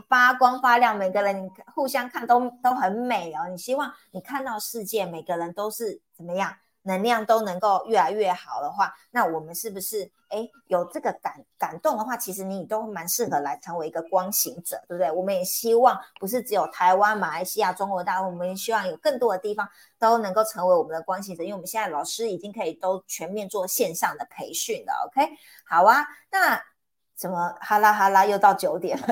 发光发亮，每个人你互相看都都很美哦。你希望你看到世界，每个人都是怎么样，能量都能够越来越好的话，那我们是不是哎有这个感感动的话，其实你都蛮适合来成为一个光行者，对不对？我们也希望不是只有台湾、马来西亚、中国大陆，我们也希望有更多的地方都能够成为我们的光行者，因为我们现在老师已经可以都全面做线上的培训了。OK，好啊，那。怎么哈啦哈啦又到九点了？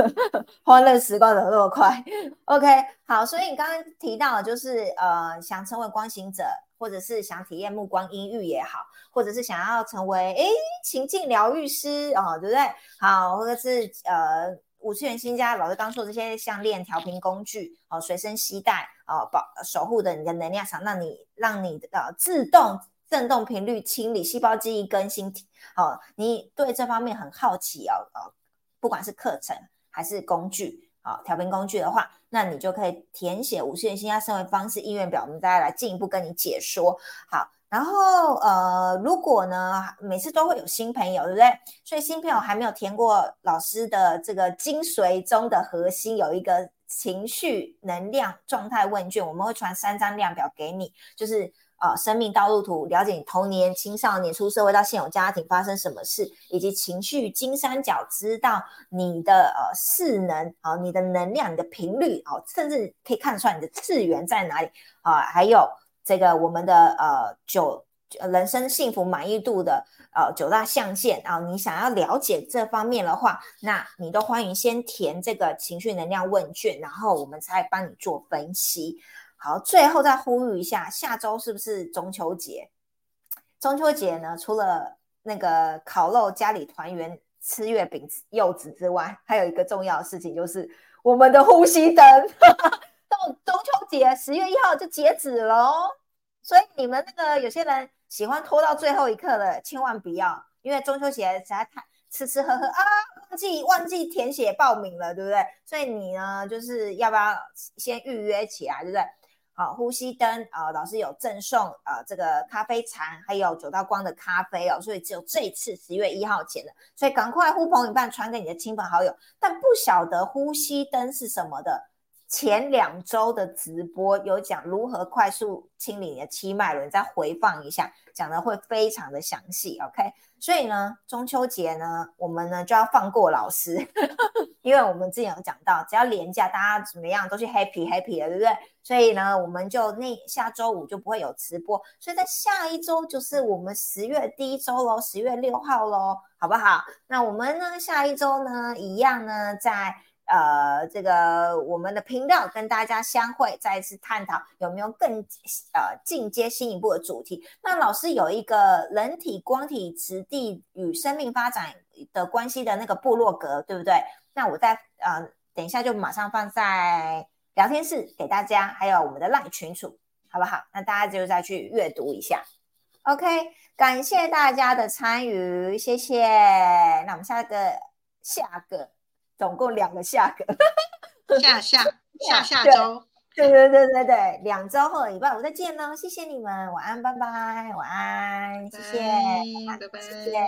欢乐时光怎么那么快？OK，好，所以你刚刚提到就是呃，想成为光行者，或者是想体验目光阴郁也好，或者是想要成为诶情境疗愈师哦，对不对？好，或者是呃五次元新家老师刚说这些项链调频工具哦，随身携带哦，保守护的你的能量场，让你让你呃自动。振动频率清理细胞记忆更新，哦，你对这方面很好奇哦，哦，不管是课程还是工具，好，调频工具的话，那你就可以填写五十元新加生活方式意愿表，我们再来进一步跟你解说。好，然后呃，如果呢，每次都会有新朋友，对不对？所以新朋友还没有填过老师的这个精髓中的核心，有一个情绪能量状态问卷，我们会传三张量表给你，就是。啊，生命道路图，了解你童年、青少年、出社会到现有家庭发生什么事，以及情绪金三角，知道你的呃势能，啊，你的能量、你的频率，啊，甚至可以看出来你的次元在哪里啊，还有这个我们的呃九人生幸福满意度的呃九大象限啊，你想要了解这方面的话，那你都欢迎先填这个情绪能量问卷，然后我们才帮你做分析。好，最后再呼吁一下，下周是不是中秋节？中秋节呢，除了那个烤肉、家里团圆、吃月饼、柚子之外，还有一个重要的事情，就是我们的呼吸灯。到中秋节十月一号就截止喽，所以你们那个有些人喜欢拖到最后一刻的，千万不要，因为中秋节实在太吃吃喝喝啊，忘记忘记填写报名了，对不对？所以你呢，就是要不要先预约起来，对不对？好，呼吸灯啊，老师有赠送啊，这个咖啡禅，还有九道光的咖啡哦，所以只有这一次十月一号前的，所以赶快呼朋引伴传给你的亲朋好友。但不晓得呼吸灯是什么的，前两周的直播有讲如何快速清理你的七脉轮，再回放一下，讲的会非常的详细。OK，所以呢，中秋节呢，我们呢就要放过老师，因为我们之前有讲到，只要廉价，大家怎么样都去 happy happy 的，对不对？所以呢，我们就那下周五就不会有直播，所以在下一周就是我们十月第一周喽，十月六号喽，好不好？那我们呢，下一周呢，一样呢，在呃这个我们的频道跟大家相会，再一次探讨有没有更呃进阶新一步的主题。那老师有一个人体光体质地与生命发展的关系的那个部落格，对不对？那我在呃等一下就马上放在。聊天室给大家，还有我们的赖群组，好不好？那大家就再去阅读一下。OK，感谢大家的参与，谢谢。那我们下一个下个，总共两个下个，下下下下周，对对对对对，两周后的礼拜五再见喽，谢谢你们，晚安，拜拜，晚安，谢谢，拜拜，谢谢。